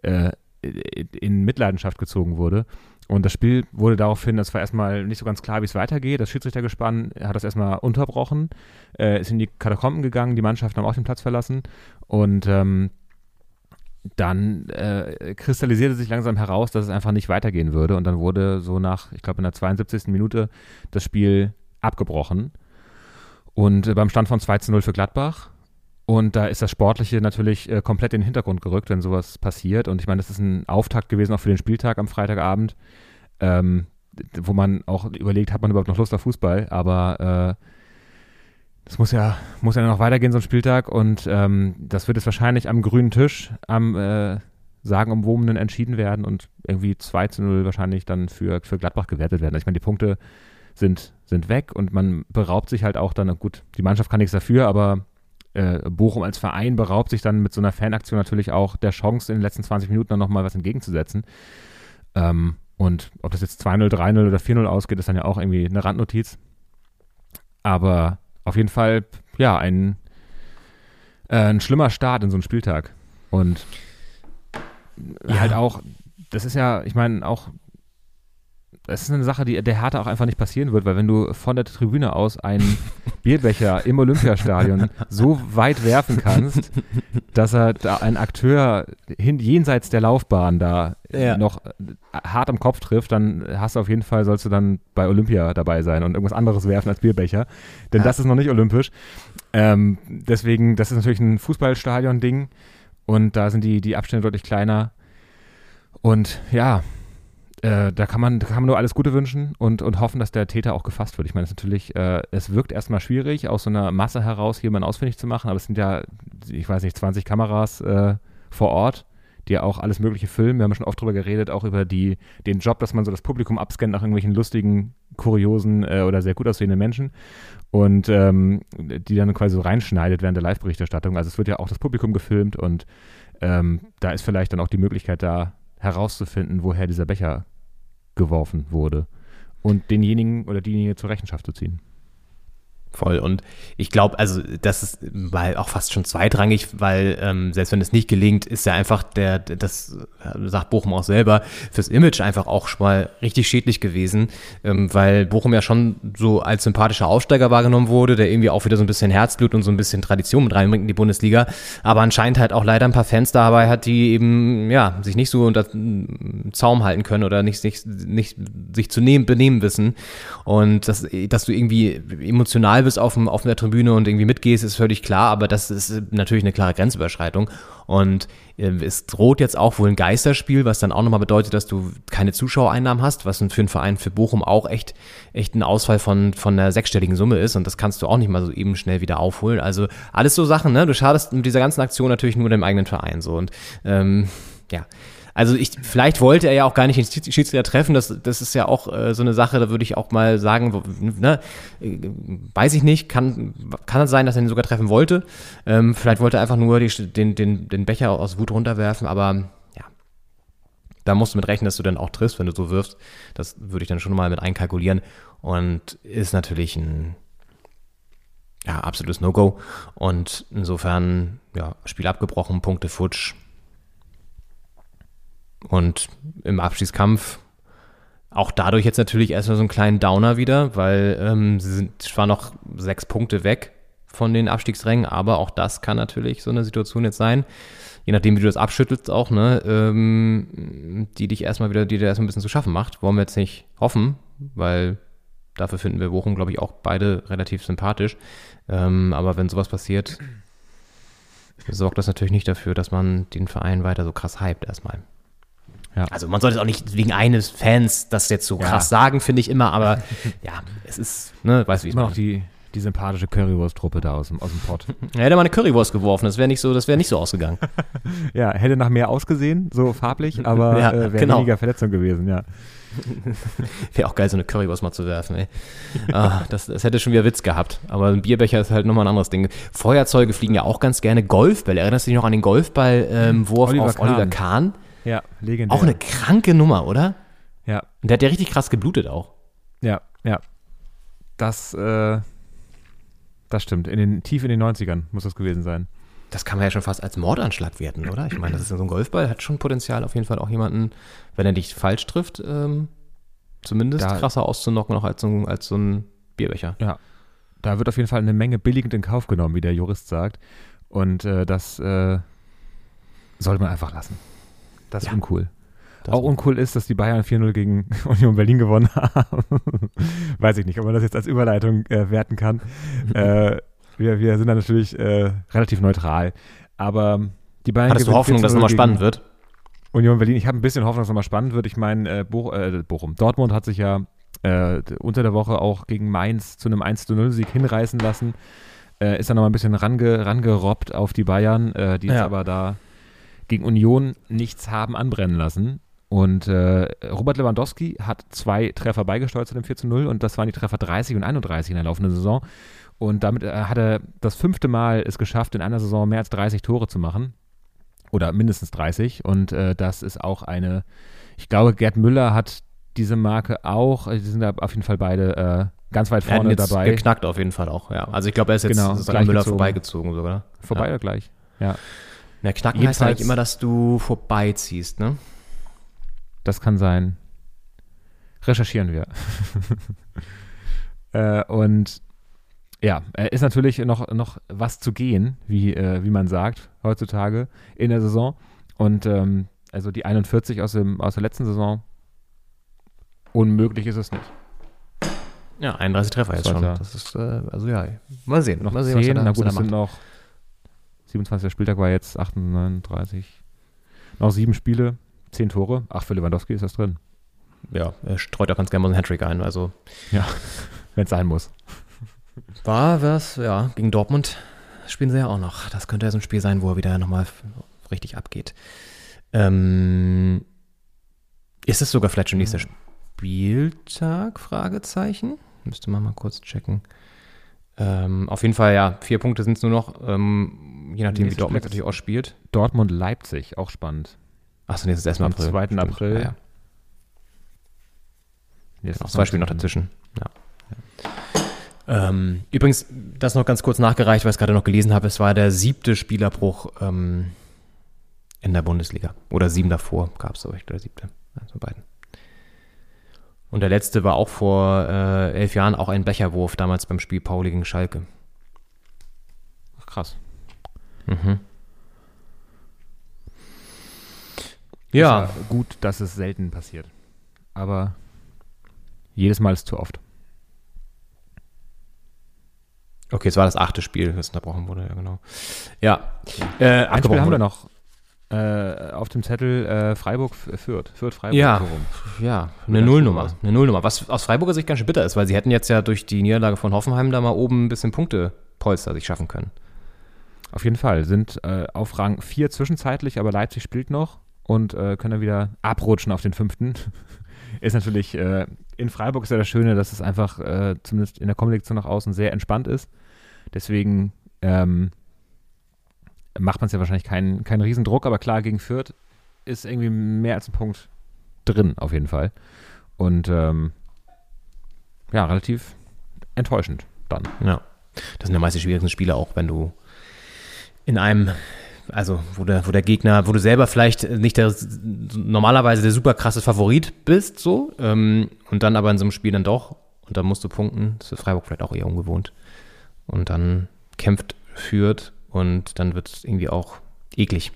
S6: äh, in Mitleidenschaft gezogen wurde. Und das Spiel wurde daraufhin, das war erstmal nicht so ganz klar, wie es weitergeht. Das Schiedsrichtergespann hat das erstmal unterbrochen, äh, ist in die Katakomben gegangen, die Mannschaften haben auch den Platz verlassen. Und ähm, dann äh, kristallisierte sich langsam heraus, dass es einfach nicht weitergehen würde. Und dann wurde so nach, ich glaube, in der 72. Minute das Spiel abgebrochen. Und äh, beim Stand von 2 zu 0 für Gladbach. Und da ist das Sportliche natürlich äh, komplett in den Hintergrund gerückt, wenn sowas passiert. Und ich meine, das ist ein Auftakt gewesen auch für den Spieltag am Freitagabend, ähm, wo man auch überlegt, hat man überhaupt noch Lust auf Fußball? Aber äh, das muss ja, muss ja noch weitergehen, so ein Spieltag. Und ähm, das wird jetzt wahrscheinlich am grünen Tisch, am äh, sagenumwobenen entschieden werden und irgendwie 2 zu 0 wahrscheinlich dann für, für Gladbach gewertet werden. Ich meine, die Punkte sind, sind weg und man beraubt sich halt auch dann, gut, die Mannschaft kann nichts dafür, aber äh, Bochum als Verein beraubt sich dann mit so einer Fanaktion natürlich auch der Chance, in den letzten 20 Minuten dann nochmal was entgegenzusetzen. Ähm, und ob das jetzt 2-0, 3-0 oder 4-0 ausgeht, ist dann ja auch irgendwie eine Randnotiz. Aber auf jeden Fall, ja, ein, äh, ein schlimmer Start in so einen Spieltag. Und halt auch, das ist ja, ich meine, auch, das ist eine Sache, die der Hertha auch einfach nicht passieren wird, weil wenn du von der Tribüne aus einen <laughs> Bierbecher im Olympiastadion so weit werfen kannst, dass er da einen Akteur hin, jenseits der Laufbahn da
S2: Ja.
S6: noch äh, hart am Kopf trifft, dann hast du auf jeden Fall, sollst du dann bei Olympia dabei sein und irgendwas anderes werfen als Bierbecher. Denn
S2: Ja.
S6: das ist noch nicht olympisch. Ähm, deswegen, das ist natürlich ein Fußballstadion-Ding und da sind die, die Abstände deutlich kleiner. Und ja, äh, da, kann man, da kann man nur alles Gute wünschen und, und hoffen, dass der Täter auch gefasst wird. Ich meine, es natürlich, äh, es wirkt erstmal schwierig, aus so einer Masse heraus jemanden ausfindig zu machen, aber es sind ja, ich weiß nicht, 20 Kameras äh, vor Ort, die ja auch alles Mögliche filmen. Wir haben schon oft drüber geredet, auch über die, den Job, dass man so das Publikum abscannt nach irgendwelchen lustigen, kuriosen äh, oder sehr gut aussehenden Menschen und ähm, die dann quasi so reinschneidet während der Live-Berichterstattung. Also es wird ja auch das Publikum gefilmt und ähm, da ist vielleicht dann auch die Möglichkeit da herauszufinden, woher dieser Becher geworfen wurde und denjenigen oder diejenige zur Rechenschaft zu ziehen.
S2: Voll. Und ich glaube, also das ist weil auch fast schon zweitrangig, weil ähm, selbst wenn es nicht gelingt, ist ja einfach der, das äh, sagt Bochum auch selber, fürs Image einfach auch schon mal richtig schädlich gewesen, ähm, weil Bochum ja schon so als sympathischer Aufsteiger wahrgenommen wurde, der irgendwie auch wieder so ein bisschen Herzblut und so ein bisschen Tradition mit reinbringt in die Bundesliga, aber anscheinend halt auch leider ein paar Fans dabei hat, die eben ja sich nicht so unter Zaum halten können oder nicht, nicht, nicht sich zu nehmen, benehmen wissen. Und dass, dass du irgendwie emotional bist auf, dem, auf der Tribüne und irgendwie mitgehst, ist völlig klar, aber das ist natürlich eine klare Grenzüberschreitung. Und äh, es droht jetzt auch wohl ein Geisterspiel, was dann auch nochmal bedeutet, dass du keine Zuschauereinnahmen hast, was für einen Verein für Bochum auch echt, echt ein Ausfall von, von einer sechsstelligen Summe ist. Und das kannst du auch nicht mal so eben schnell wieder aufholen. Also alles so Sachen, ne? Du schadest mit dieser ganzen Aktion natürlich nur dem eigenen Verein so. Und ähm, ja. Also ich, vielleicht wollte er ja auch gar nicht den Schiedsrichter treffen, das, das ist ja auch äh, so eine Sache, da würde ich auch mal sagen, ne, äh, weiß ich nicht, kann, kann es sein, dass er ihn sogar treffen wollte. Ähm, vielleicht wollte er einfach nur die, den, den, den Becher aus Wut runterwerfen, aber ja, da musst du mit rechnen, dass du dann auch triffst, wenn du so wirfst. Das würde ich dann schon mal mit einkalkulieren und ist natürlich ein ja, absolutes No-Go und insofern, ja, Spiel abgebrochen, Punkte futsch, und im Abstiegskampf auch dadurch jetzt natürlich erstmal so einen kleinen Downer wieder, weil ähm, sie sind zwar noch sechs Punkte weg von den Abstiegsrängen, aber auch das kann natürlich so eine Situation jetzt sein. Je nachdem, wie du das abschüttelst, auch, ne, ähm, die dich erstmal wieder, die dir erstmal ein bisschen zu schaffen macht. Wollen wir jetzt nicht hoffen, weil Dafür finden wir Bochum, glaube ich, auch beide relativ sympathisch. Ähm, aber wenn sowas passiert, sorgt das natürlich nicht dafür, dass man den Verein weiter so krass hypt erstmal.
S6: Ja.
S2: Also man sollte es auch nicht wegen eines Fans das jetzt so
S6: Ja.
S2: krass sagen, finde ich immer, aber <laughs> ja, es ist, ne, weißt du, wie ich es
S6: Immer noch
S2: meine.
S6: die, die sympathische Currywurst-Truppe da aus dem, aus dem Pott. <laughs>
S2: Er hätte mal eine Currywurst geworfen, das wäre nicht so, das wäre nicht so ausgegangen. <laughs>
S6: ja, hätte nach mehr ausgesehen, so farblich, aber
S2: Ja,
S6: äh, wäre
S2: genau.
S6: weniger Verletzung gewesen, ja.
S2: Wäre auch geil, so eine Currywurst mal zu werfen, ey. Ah, das, das hätte schon wieder Witz gehabt. Aber ein Bierbecher ist halt nochmal ein anderes Ding. Feuerzeuge fliegen ja auch ganz gerne. Golfbälle. Erinnerst du dich noch an den Golfball-Wurf
S6: Oliver
S2: auf
S6: Kahn.
S2: Oliver Kahn?
S6: Ja, legendär.
S2: Auch eine kranke Nummer, oder?
S6: ja,
S2: Und der hat ja richtig krass geblutet auch.
S6: ja, ja. Das, äh, das stimmt. In den, tief in den 90ern muss das gewesen sein.
S2: Das kann man ja schon fast als Mordanschlag werten, oder? Ich meine, das ist so ein Golfball, hat schon Potenzial, auf jeden Fall auch jemanden, wenn er dich falsch trifft, ähm, zumindest
S6: Da-
S2: krasser auszunocken noch als so, ein- als so ein Bierbecher.
S6: Ja. Da wird auf jeden Fall eine Menge billigend in Kauf genommen, wie der Jurist sagt. Und äh, das äh, sollte man einfach lassen. Das ist
S2: Ja.
S6: uncool.
S2: Das-
S6: Auch uncool ist, dass die Bayern 4-0 gegen <laughs> Union Berlin gewonnen haben. <laughs> Weiß ich nicht, ob man das jetzt als Überleitung äh, werten kann. <laughs> äh, wir, wir sind da natürlich äh, relativ neutral. Aber die Bayern
S2: Hattest du Hoffnung, dass es
S6: 4-0
S2: nochmal spannend wird?
S6: Union Berlin. Ich habe ein bisschen Hoffnung, dass es nochmal spannend wird. Ich meine, äh, Boch, äh, Bochum. Dortmund hat sich ja äh, unter der Woche auch gegen Mainz zu einem 1-0-Sieg hinreißen lassen. Ist dann nochmal ein bisschen range, rangerobbt auf die Bayern, die jetzt
S2: Ja.
S6: aber da gegen Union nichts haben anbrennen lassen. Und äh, Robert Lewandowski hat zwei Treffer beigesteuert zu dem 4 0 und das waren die Treffer 30 und 31 in der laufenden Saison. Und damit äh, hat er das fünfte Mal es geschafft, in einer Saison mehr als 30 Tore zu machen. Oder mindestens 30. Und äh, das ist auch eine, ich glaube, Gerd Müller hat diese Marke auch, äh, die sind da auf jeden Fall beide äh, ganz weit vorne
S2: jetzt
S6: dabei.
S2: geknackt auf jeden Fall auch, ja. Also ich glaube, er ist jetzt
S6: Genau,
S2: an Müller
S6: gleichgezogen.
S2: vorbeigezogen sogar.
S6: Vorbei
S2: Ja.
S6: oder gleich? Ja,
S2: Ja, knacken heißt
S6: Jedenfalls-
S2: eigentlich immer, dass du vorbeiziehst, ne?
S6: das kann sein. Recherchieren wir. <laughs> äh, und ja, äh, ist natürlich noch, noch was zu gehen, wie, äh, wie man sagt, heutzutage in der Saison. Und ähm, also die 41 aus, dem, aus der letzten Saison, unmöglich ist es nicht.
S2: Ja, 31 Treffer jetzt schon. Das ist, äh, also ja, mal sehen.
S6: Noch
S2: mal sehen,
S6: 10,
S2: er da-
S6: na
S2: was er
S6: gut,
S2: da
S6: es sind noch 27. Spieltag war jetzt 38, noch sieben Spiele, zehn Tore. Ach, für Lewandowski ist das drin,
S2: Ja, er streut auch ganz gerne mal einen Hattrick ein. Also <laughs>
S6: wenn es sein muss.
S2: war was, ja, gegen Dortmund spielen sie ja auch noch. Das könnte ja so ein Spiel sein, wo er wieder nochmal richtig abgeht. Ähm, ist es sogar vielleicht schon nächster Spieltag? Fragezeichen. Müsste man mal kurz checken. Ähm, auf jeden Fall, ja, vier Punkte sind es nur noch, ähm, je nachdem, wie
S6: Nächster
S2: Dortmund
S6: Spieltag
S2: natürlich auch spielt.
S6: Dortmund-Leipzig, auch spannend.
S2: Achso, nee, das ist erst im
S6: Am
S2: April.
S6: 2.
S2: Stimmt.
S6: April.
S2: Ja, ja.
S6: Jetzt
S2: Genau, zwei Spiele noch dazwischen. Ja. Ähm, übrigens, das noch ganz kurz nachgereicht, weil ich es gerade noch gelesen habe. Es war der siebte Spielerbruch ähm, in der Bundesliga. Oder sieben davor gab es, glaube ich, der siebte. Also beiden. Und der letzte war auch vor äh, elf Jahren auch ein Becherwurf, damals beim Spiel Pauli gegen Schalke.
S6: Ach, krass.
S2: Mhm.
S6: Ist
S2: Ja,
S6: gut, dass es selten passiert. Aber jedes Mal ist zu oft.
S2: okay, es war das achte Spiel, das unterbrochen wurde, ja genau. Ja, äh,
S6: Ein Spiel haben wir
S2: wurde.
S6: noch äh, auf dem Zettel äh, Freiburg f- Fürth. Fürth Freiburg.
S2: Ja. Ja, eine Nullnummer. Eine Nullnummer. Was aus Freiburger Sicht ganz schön bitter ist, weil sie hätten jetzt ja durch die Niederlage von Hoffenheim da mal oben ein bisschen Punktepolster sich schaffen können.
S6: Auf jeden Fall. Sind äh, auf Rang 4 zwischenzeitlich, aber Leipzig spielt noch und äh, können dann wieder abrutschen auf den fünften. <laughs> ist natürlich, äh, in Freiburg ist ja das Schöne, dass es einfach äh, zumindest in der Kombination nach außen sehr entspannt ist. Deswegen ähm, macht man es ja wahrscheinlich keinen, keinen Riesendruck, aber klar, gegen Fürth ist irgendwie mehr als ein Punkt drin, auf jeden Fall. Und ähm, ja, relativ enttäuschend dann.
S2: Ja. Das sind ja meist die schwierigsten Spiele auch, wenn du in einem, also wo der, wo der Gegner, wo du selber vielleicht nicht der normalerweise der super krasse Favorit bist, so, ähm, und dann aber in so einem Spiel dann doch, und dann musst du punkten, das ist für Freiburg vielleicht auch eher ungewohnt. Und dann kämpft, führt und dann wird es irgendwie auch eklig.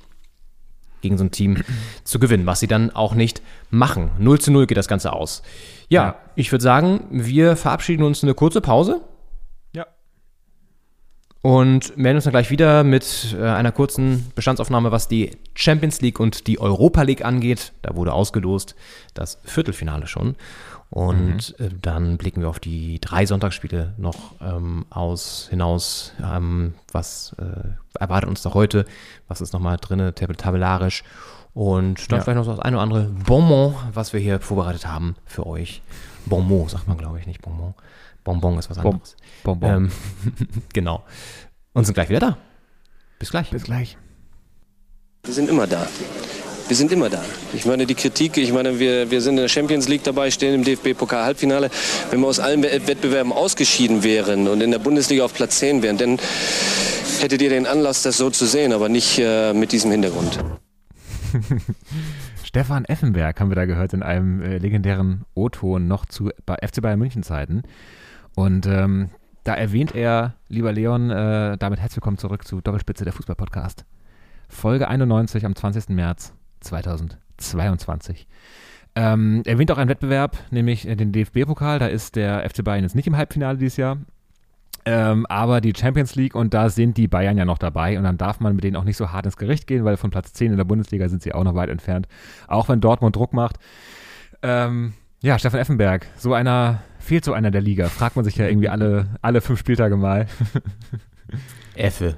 S2: gegen so ein Team <clears throat> zu gewinnen, was sie dann auch nicht machen. 0 zu 0 geht das Ganze aus. Ja,
S6: Ja.
S2: ich würde sagen, wir verabschieden uns eine kurze Pause
S6: Ja.
S2: und melden uns dann gleich wieder mit äh, einer kurzen Bestandsaufnahme, was die Champions League und die Europa League angeht. Da wurde ausgelost das Viertelfinale schon. Und äh, dann blicken wir auf die drei Sonntagsspiele noch ähm, aus hinaus. Ähm, was äh, erwartet uns da heute? Was ist nochmal drin, tab tabellarisch? Und dann
S6: Ja.
S2: vielleicht noch so das eine oder andere Bonbon, was wir hier vorbereitet haben für euch. Bonbon sagt man, glaube ich, nicht Bonbon. Bonbon ist was anderes.
S6: Bonbon.
S2: Ähm, <laughs> genau. Und sind gleich wieder da. Bis gleich.
S6: Bis gleich.
S8: Wir sind immer da. Wir sind immer da. Ich meine, die Kritik, ich meine, wir, wir sind in der Champions League dabei, stehen im DFB-Pokal-Halbfinale. Wenn wir aus allen Wett- Wettbewerben ausgeschieden wären und in der Bundesliga auf Platz 10 wären, dann hättet ihr den Anlass, das so zu sehen, aber nicht äh, mit diesem Hintergrund. <laughs>
S6: Stefan Effenberg haben wir da gehört in einem äh, legendären O-Ton noch zu bei FC Bayern München Zeiten. Und ähm, da erwähnt er, lieber Leon, äh, damit herzlich willkommen zurück zu Doppelspitze der Fußball-Podcast. Folge 91 am 20. März 2022. Ähm, erwähnt auch einen Wettbewerb, nämlich äh, den DFB-Pokal. Da ist der FC Bayern jetzt nicht im Halbfinale dieses Jahr. Ähm, aber die Champions League und da sind die Bayern ja noch dabei und dann darf man mit denen auch nicht so hart ins Gericht gehen, weil von Platz 10 in der Bundesliga sind sie auch noch weit entfernt. Auch wenn Dortmund Druck macht. Ähm, ja, Stefan Effenberg, so einer, fehlt so einer der Liga. Fragt man sich ja irgendwie alle, alle fünf Spieltage mal. <laughs>
S2: Effe.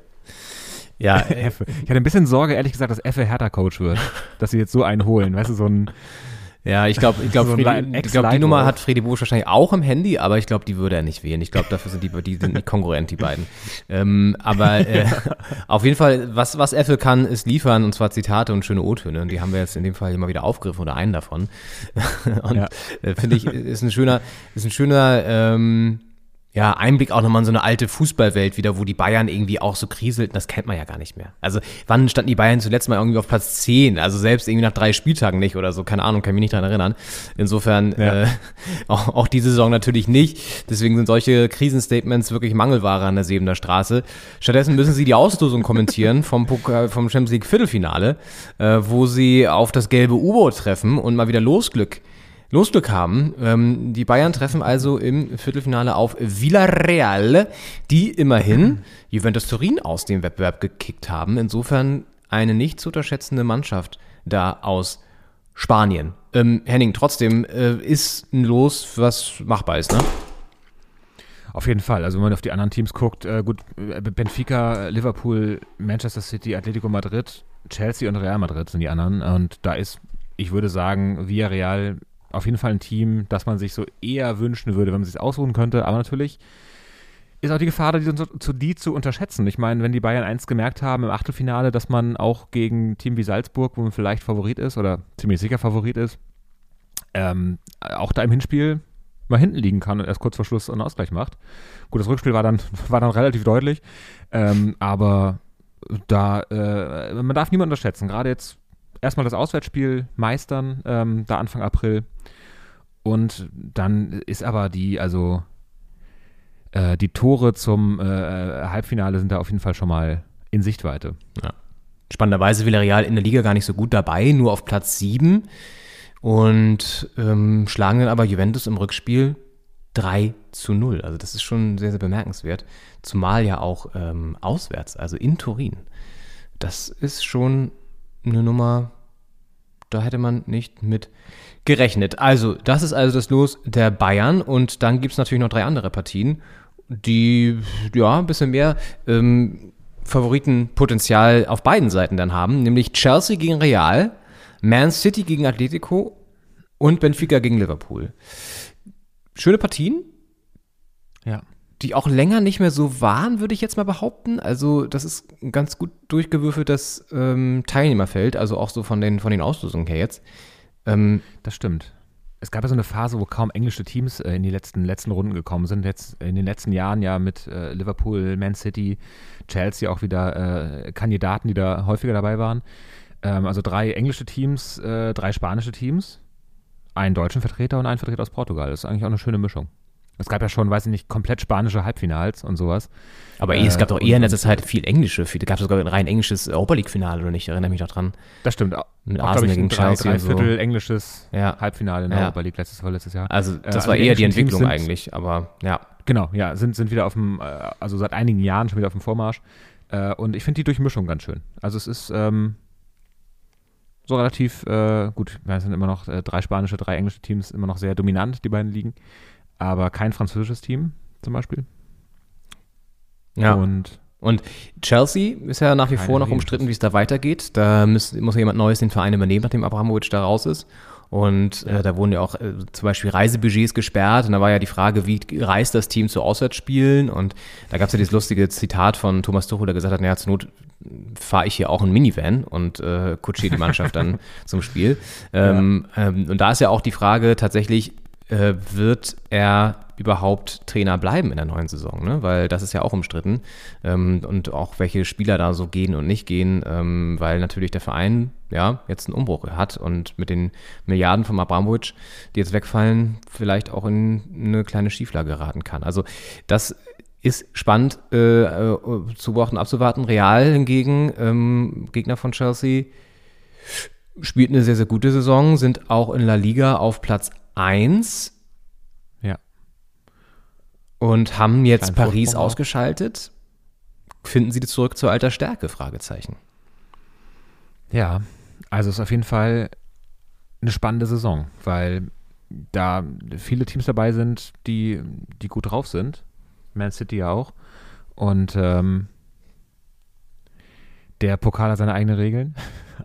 S2: Ja, äh,
S6: Effe. Ich hatte ein bisschen Sorge, ehrlich gesagt, dass Effe Hertha-Coach wird. Dass sie jetzt so einen holen. Weißt du, so ein,
S2: ja, ich glaube, ich glaube,
S6: So
S2: glaub, die Nummer hat Freddy Busch wahrscheinlich auch im Handy, aber ich glaube, die würde er nicht wählen. Ich glaube, dafür sind die, die sind nicht konkurrent, die beiden. Ähm, aber äh, <laughs> auf jeden Fall, was, was Apple kann, ist liefern, und zwar Zitate und schöne O-Töne. Und die haben wir jetzt in dem Fall immer wieder aufgegriffen oder einen davon. <laughs> und
S6: Ja.
S2: äh, finde ich, ist ein schöner, ist ein schöner, ähm, ja, Einblick auch nochmal in so eine alte Fußballwelt wieder, wo die Bayern irgendwie auch so kriselten, das kennt man ja gar nicht mehr. Also wann standen die Bayern zuletzt mal irgendwie auf Platz 10? Also selbst irgendwie nach drei Spieltagen nicht oder so, keine Ahnung, kann mich nicht dran erinnern. Insofern
S6: Ja.
S2: äh, <laughs> auch, auch diese Saison natürlich nicht. Deswegen sind solche Krisenstatements wirklich Mangelware an der Sebener Straße. Stattdessen müssen sie die Auslosung kommentieren vom, Pokal, vom Champions League Viertelfinale, äh, wo sie auf das gelbe U-Boot treffen und mal wieder Losglück Losglück haben. Ähm, die Bayern treffen also im Viertelfinale auf Villarreal, die immerhin Juventus Turin aus dem Wettbewerb gekickt haben. Insofern eine nicht zu unterschätzende Mannschaft da aus Spanien. Ähm, Henning, trotzdem äh, ist ein Los, was machbar ist, ne?
S6: Auf jeden Fall. Also wenn man auf die anderen Teams guckt, äh, gut, äh, Benfica, Liverpool, Manchester City, Atletico Madrid, Chelsea und Real Madrid sind die anderen. Und da ist, ich würde sagen, Villarreal auf jeden Fall ein Team, das man sich so eher wünschen würde, wenn man sich ausruhen könnte. Aber natürlich ist auch die Gefahr, die, zu, die zu unterschätzen. Ich meine, wenn die Bayern eins gemerkt haben im Achtelfinale, dass man auch gegen ein Team wie Salzburg, wo man vielleicht Favorit ist oder ziemlich sicher Favorit ist, ähm, auch da im Hinspiel mal hinten liegen kann und erst kurz vor Schluss einen Ausgleich macht. Gut, das Rückspiel war dann, <laughs> war dann relativ deutlich, ähm, aber da, äh, man darf niemanden unterschätzen. Gerade jetzt erstmal das Auswärtsspiel meistern, ähm, da Anfang April. Und dann ist aber die, also äh, die Tore zum äh, Halbfinale sind da auf jeden Fall schon mal in Sichtweite.
S2: Spannenderweise Villarreal in der Liga gar nicht so gut dabei, nur auf Platz 7 und ähm, schlagen dann aber Juventus im Rückspiel 3 zu 0. Also das ist schon sehr, sehr bemerkenswert. Zumal ja auch ähm, auswärts, also in Turin. Das ist schon eine Nummer, da hätte man nicht mit gerechnet. Also, das ist also das Los der Bayern und dann gibt es natürlich noch drei andere Partien, die ja ein bisschen mehr ähm, Favoritenpotenzial auf beiden Seiten dann haben, nämlich Chelsea gegen Real, Man City gegen Atletico und Benfica gegen Liverpool. Schöne Partien,
S6: Ja.
S2: Die auch länger nicht mehr so waren, würde ich jetzt mal behaupten. Also das ist ein ganz gut durchgewürfeltes ähm, Teilnehmerfeld, also auch so von den, von den Auslosungen her jetzt. Ähm,
S6: Das stimmt. Es gab ja so eine Phase, wo kaum englische Teams äh, in die letzten, letzten Runden gekommen sind. Jetzt in den letzten Jahren ja mit äh, Liverpool, Man City, Chelsea auch wieder äh, Kandidaten, die da häufiger dabei waren. Ähm, also drei englische Teams, äh, drei spanische Teams, einen deutschen Vertreter und einen Vertreter aus Portugal. Das ist eigentlich auch eine schöne Mischung. Es gab ja schon, weiß ich nicht, komplett spanische Halbfinals und sowas.
S2: Aber eh, es gab
S6: Äh,
S2: doch eher in letzter Zeit viel englische. Viel, gab es sogar ein rein englisches Europa League-Finale, oder nicht? Ich erinnere mich noch dran.
S6: Das stimmt.
S2: Mit
S6: auch,
S2: Arsenal
S6: ich,
S2: gegen
S6: drei,
S2: Chelsea
S6: drei
S2: und so.
S6: Viertel englisches
S2: Ja.
S6: Halbfinale in der
S2: Ja.
S6: Europa League letztes, vorletztes Jahr.
S2: Also, das
S6: Äh,
S2: war eher die Entwicklung
S6: sind-
S2: eigentlich, aber ja.
S6: Genau, ja, sind, sind wieder auf dem, äh, also seit einigen Jahren schon wieder auf dem Vormarsch. Äh, und ich finde die Durchmischung ganz schön. Also es ist ähm, so relativ äh, gut. Es sind immer noch äh, drei spanische, drei englische Teams, immer noch sehr dominant, die beiden Ligen. Aber kein französisches Team zum Beispiel.
S2: Ja.
S6: Und
S2: Und Chelsea ist ja nach wie vor noch umstritten, wie es da weitergeht. Da muss, muss ja jemand Neues den Verein übernehmen, nachdem Abramovic da raus ist. Und äh, da wurden ja auch äh, zum Beispiel Reisebudgets gesperrt. Und da war ja die Frage, wie reist das Team zu Auswärtsspielen? Und da gab es ja dieses lustige Zitat von Thomas Tuchel, der gesagt hat, naja, zur Not fahre ich hier auch ein Minivan und äh, kutschiere die Mannschaft dann <laughs> zum Spiel. Ähm, ähm, und da ist ja auch die Frage tatsächlich, äh, wird er überhaupt Trainer bleiben in der neuen Saison, ne? weil das ist ja auch umstritten ähm, und auch welche Spieler da so gehen und nicht gehen, ähm, weil natürlich der Verein ja jetzt einen Umbruch hat und mit den Milliarden von Abramovic, die jetzt wegfallen, vielleicht auch in eine kleine Schieflage geraten kann. Also das ist spannend äh, äh, zu beobachten, abzuwarten. Real hingegen, ähm, Gegner von Chelsea, spielt eine sehr, sehr gute Saison, sind auch in La Liga auf Platz 1
S6: ja,
S2: und haben jetzt
S6: Kleinen
S2: Paris
S6: Vorsprung
S2: ausgeschaltet. Finden Sie zurück zu alter Stärke? Fragezeichen.
S6: Ja, also es ist auf jeden Fall eine spannende Saison, weil da viele Teams dabei sind, die, die gut drauf sind. Man City ja auch. Und ähm, der Pokal hat seine eigenen Regeln,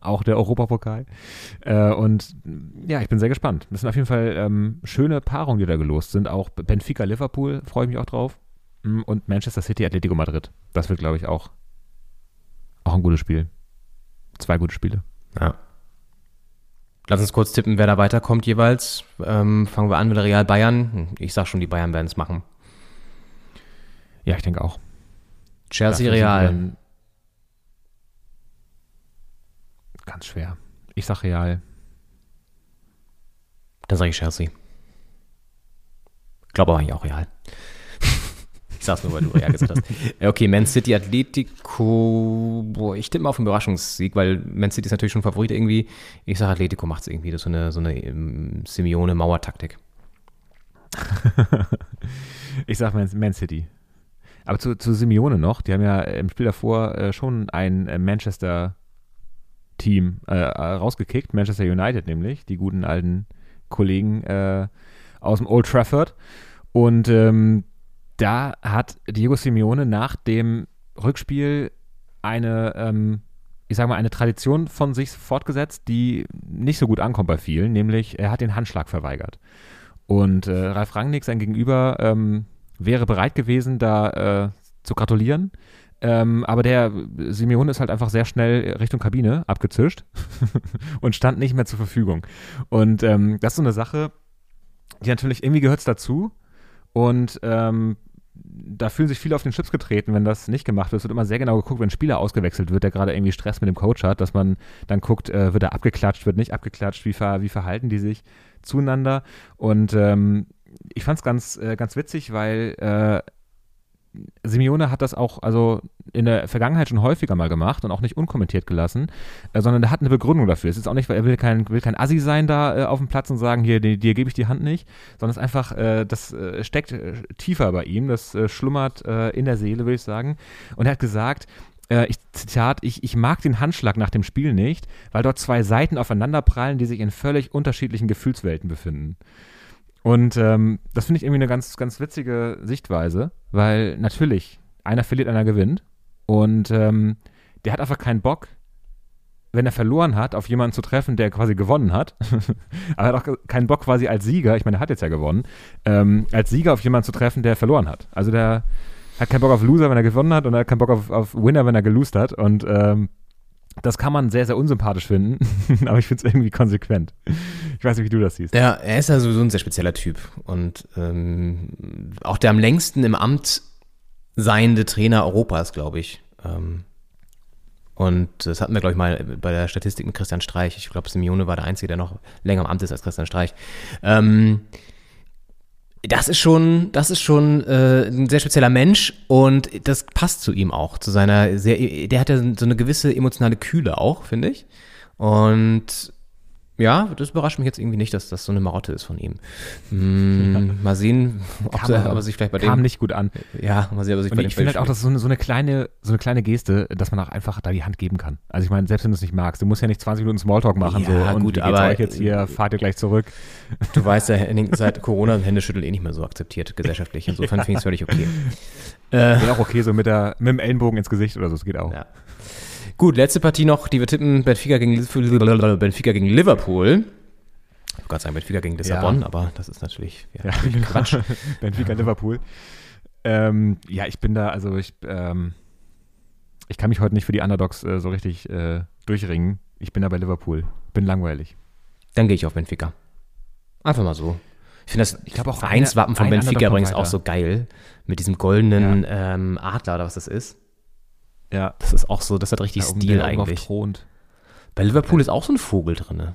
S6: auch der Europapokal. Äh, und ja, ich bin sehr gespannt. Das sind auf jeden Fall ähm, schöne Paarungen, die da gelost sind. Auch Benfica Liverpool freue ich mich auch drauf. Mm, Und Manchester City Atletico Madrid. Das wird, glaube ich, auch, auch ein gutes Spiel. Zwei gute Spiele.
S2: Ja. Lass uns kurz tippen, wer da weiterkommt jeweils. Ähm, fangen wir an mit Real Bayern. Ich sag schon, die Bayern werden es machen.
S6: Ja, ich denke auch.
S2: Chelsea Real.
S6: wir dann Ganz schwer. Ich sag Real.
S2: Dann sage ich Chelsea. Glaube aber eigentlich auch Real. <laughs> ich sag's nur, weil du Real gesagt hast. <laughs> Okay, Man City Atletico. Boah, ich tippe mal auf einen Überraschungssieg, weil Man City ist natürlich schon Favorit irgendwie. Ich sage Atletico macht's irgendwie. Das ist so eine, so eine ähm, Simeone-Mauer-Taktik. <laughs>
S6: Ich sag Man, Man City. Aber zu, zu Simeone noch, die haben ja im Spiel davor äh, schon ein äh, Manchester-Team äh, äh, rausgekickt, Manchester United nämlich, die guten alten Kollegen äh, aus dem Old Trafford. Und ähm, da hat Diego Simeone nach dem Rückspiel eine, ähm, ich sag mal, eine Tradition von sich fortgesetzt, die nicht so gut ankommt bei vielen, nämlich er hat den Handschlag verweigert. Und äh, Ralf Rangnick, sein Gegenüber, ähm, wäre bereit gewesen, da äh, zu gratulieren. Ähm, aber der Simeone ist halt einfach sehr schnell Richtung Kabine abgezischt <laughs> und stand nicht mehr zur Verfügung. Und ähm, das ist so eine Sache, die natürlich irgendwie gehört dazu. Und ähm, da fühlen sich viele auf den Chips getreten, wenn das nicht gemacht wird. Es wird immer sehr genau geguckt, wenn ein Spieler ausgewechselt wird, der gerade irgendwie Stress mit dem Coach hat, dass man dann guckt, äh, wird er abgeklatscht, wird nicht abgeklatscht, wie, ver wie verhalten die sich zueinander. Und ähm, ich fand es ganz, äh, ganz witzig, weil äh, Simeone hat das auch also in der Vergangenheit schon häufiger mal gemacht und auch nicht unkommentiert gelassen, äh, sondern er hat eine Begründung dafür. Es ist auch nicht, weil er will kein, will kein Assi sein da äh, auf dem Platz und sagen, hier, dir, dir gebe ich die Hand nicht, sondern es ist einfach, äh, das äh, steckt äh, tiefer bei ihm, das äh, schlummert in der Seele, würde ich sagen. Und er hat gesagt, ich, Zitat, ich, ich mag den Handschlag nach dem Spiel nicht, weil dort zwei Seiten aufeinanderprallen, die sich in völlig unterschiedlichen Gefühlswelten befinden. Und ähm, das finde ich irgendwie eine ganz, ganz witzige Sichtweise, weil natürlich einer verliert, einer gewinnt. Und ähm, der hat einfach keinen Bock, wenn er verloren hat, auf jemanden zu treffen, der quasi gewonnen hat. <laughs> Aber er hat auch keinen Bock quasi als Sieger, ich meine, er hat jetzt ja gewonnen, ähm, als Sieger auf jemanden zu treffen, der verloren hat. Also der hat keinen Bock auf Loser, wenn er gewonnen hat und er hat keinen Bock auf, auf Winner, wenn er gelost hat. Und ähm, das kann man sehr, sehr unsympathisch finden, <laughs> aber ich finde es irgendwie konsequent. Ich weiß nicht, wie du das siehst.
S2: Ja, er ist ja sowieso ein sehr spezieller Typ. Und ähm, auch der am längsten im Amt seiende Trainer Europas, glaube ich. Ähm, und das hatten wir, glaube ich, mal bei der Statistik mit Christian Streich. Ich glaube, Simeone war der Einzige, der noch länger im Amt ist als Christian Streich. Ähm, Das ist schon, das ist schon äh, ein sehr spezieller Mensch und das passt zu ihm auch, zu seiner sehr, der hat ja so eine gewisse emotionale Kühle auch, finde ich. Und ja, das überrascht mich jetzt irgendwie nicht, dass das so eine Marotte ist von ihm. Hm, mal sehen, ob,
S6: Kam
S2: er, ob er sich vielleicht bei
S6: Kam
S2: dem.
S6: nicht gut an.
S2: Ja, mal sehen, ob er sich
S6: Und
S2: bei dem
S6: ich finde halt auch, dass so eine, so eine kleine, so eine kleine Geste, dass man auch einfach da die Hand geben kann. Also ich meine, selbst wenn du es nicht magst, du musst ja nicht 20 Minuten Smalltalk machen,
S2: Ja,
S6: so,
S2: gut, aber-
S6: euch jetzt hier, fahrt ihr gleich zurück.
S2: Du weißt ja, Henning, seit Corona sind Händeschütteln eh nicht mehr so akzeptiert gesellschaftlich. Insofern finde ich es völlig okay. <laughs>
S6: Wäre auch okay, so mit, der, mit dem Ellenbogen ins Gesicht oder so, das geht auch.
S2: Ja. Gut, letzte Partie noch, die wir tippen, Benfica gegen, Benfica gegen Liverpool. Ich wollte gerade sagen, Benfica gegen Lissabon,
S6: Ja.
S2: aber das ist natürlich ja,
S6: Ja,
S2: Quatsch. <laughs>
S6: Benfica, Liverpool. Ähm, ja, ich bin da, also ich, ähm, ich kann mich heute nicht für die Underdogs äh, so richtig äh, durchringen. Ich bin da bei Liverpool. Bin langweilig.
S2: Dann gehe ich auf Benfica. Einfach mal so. Ich finde das
S6: Ich glaube auch
S2: Vereinswappen
S6: eine-
S2: von Benfica übrigens auch so geil. Mit diesem goldenen ähm, Adler oder was das ist.
S6: Ja.
S2: Das ist auch so, das hat richtig
S6: oben,
S2: Stil eigentlich.
S6: thront.
S2: Bei Liverpool ist auch so ein Vogel drin.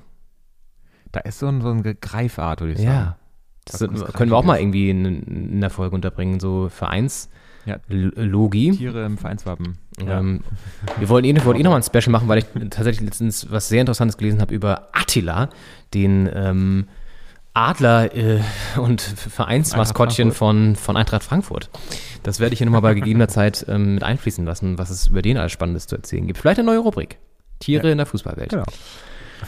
S6: Da ist so, ein, so eine Greifart, würde ich sagen.
S2: Ja. Das
S6: was
S2: können wir auch mal irgendwie in, in der Folge unterbringen, so
S6: Ja.
S2: Vereinslogi.
S6: Tiere im Vereinswappen.
S2: Ähm, wir wollten eh, wollten eh nochmal ein Special machen, weil ich tatsächlich letztens was sehr Interessantes gelesen habe über Attila, den ähm, Adler äh, und Vereinsmaskottchen von, von Eintracht Frankfurt. Das werde ich hier nochmal bei gegebener Zeit ähm, mit einfließen lassen, was es über den alles Spannendes zu erzählen gibt. Vielleicht eine neue Rubrik. Tiere in der Fußballwelt.
S6: Genau.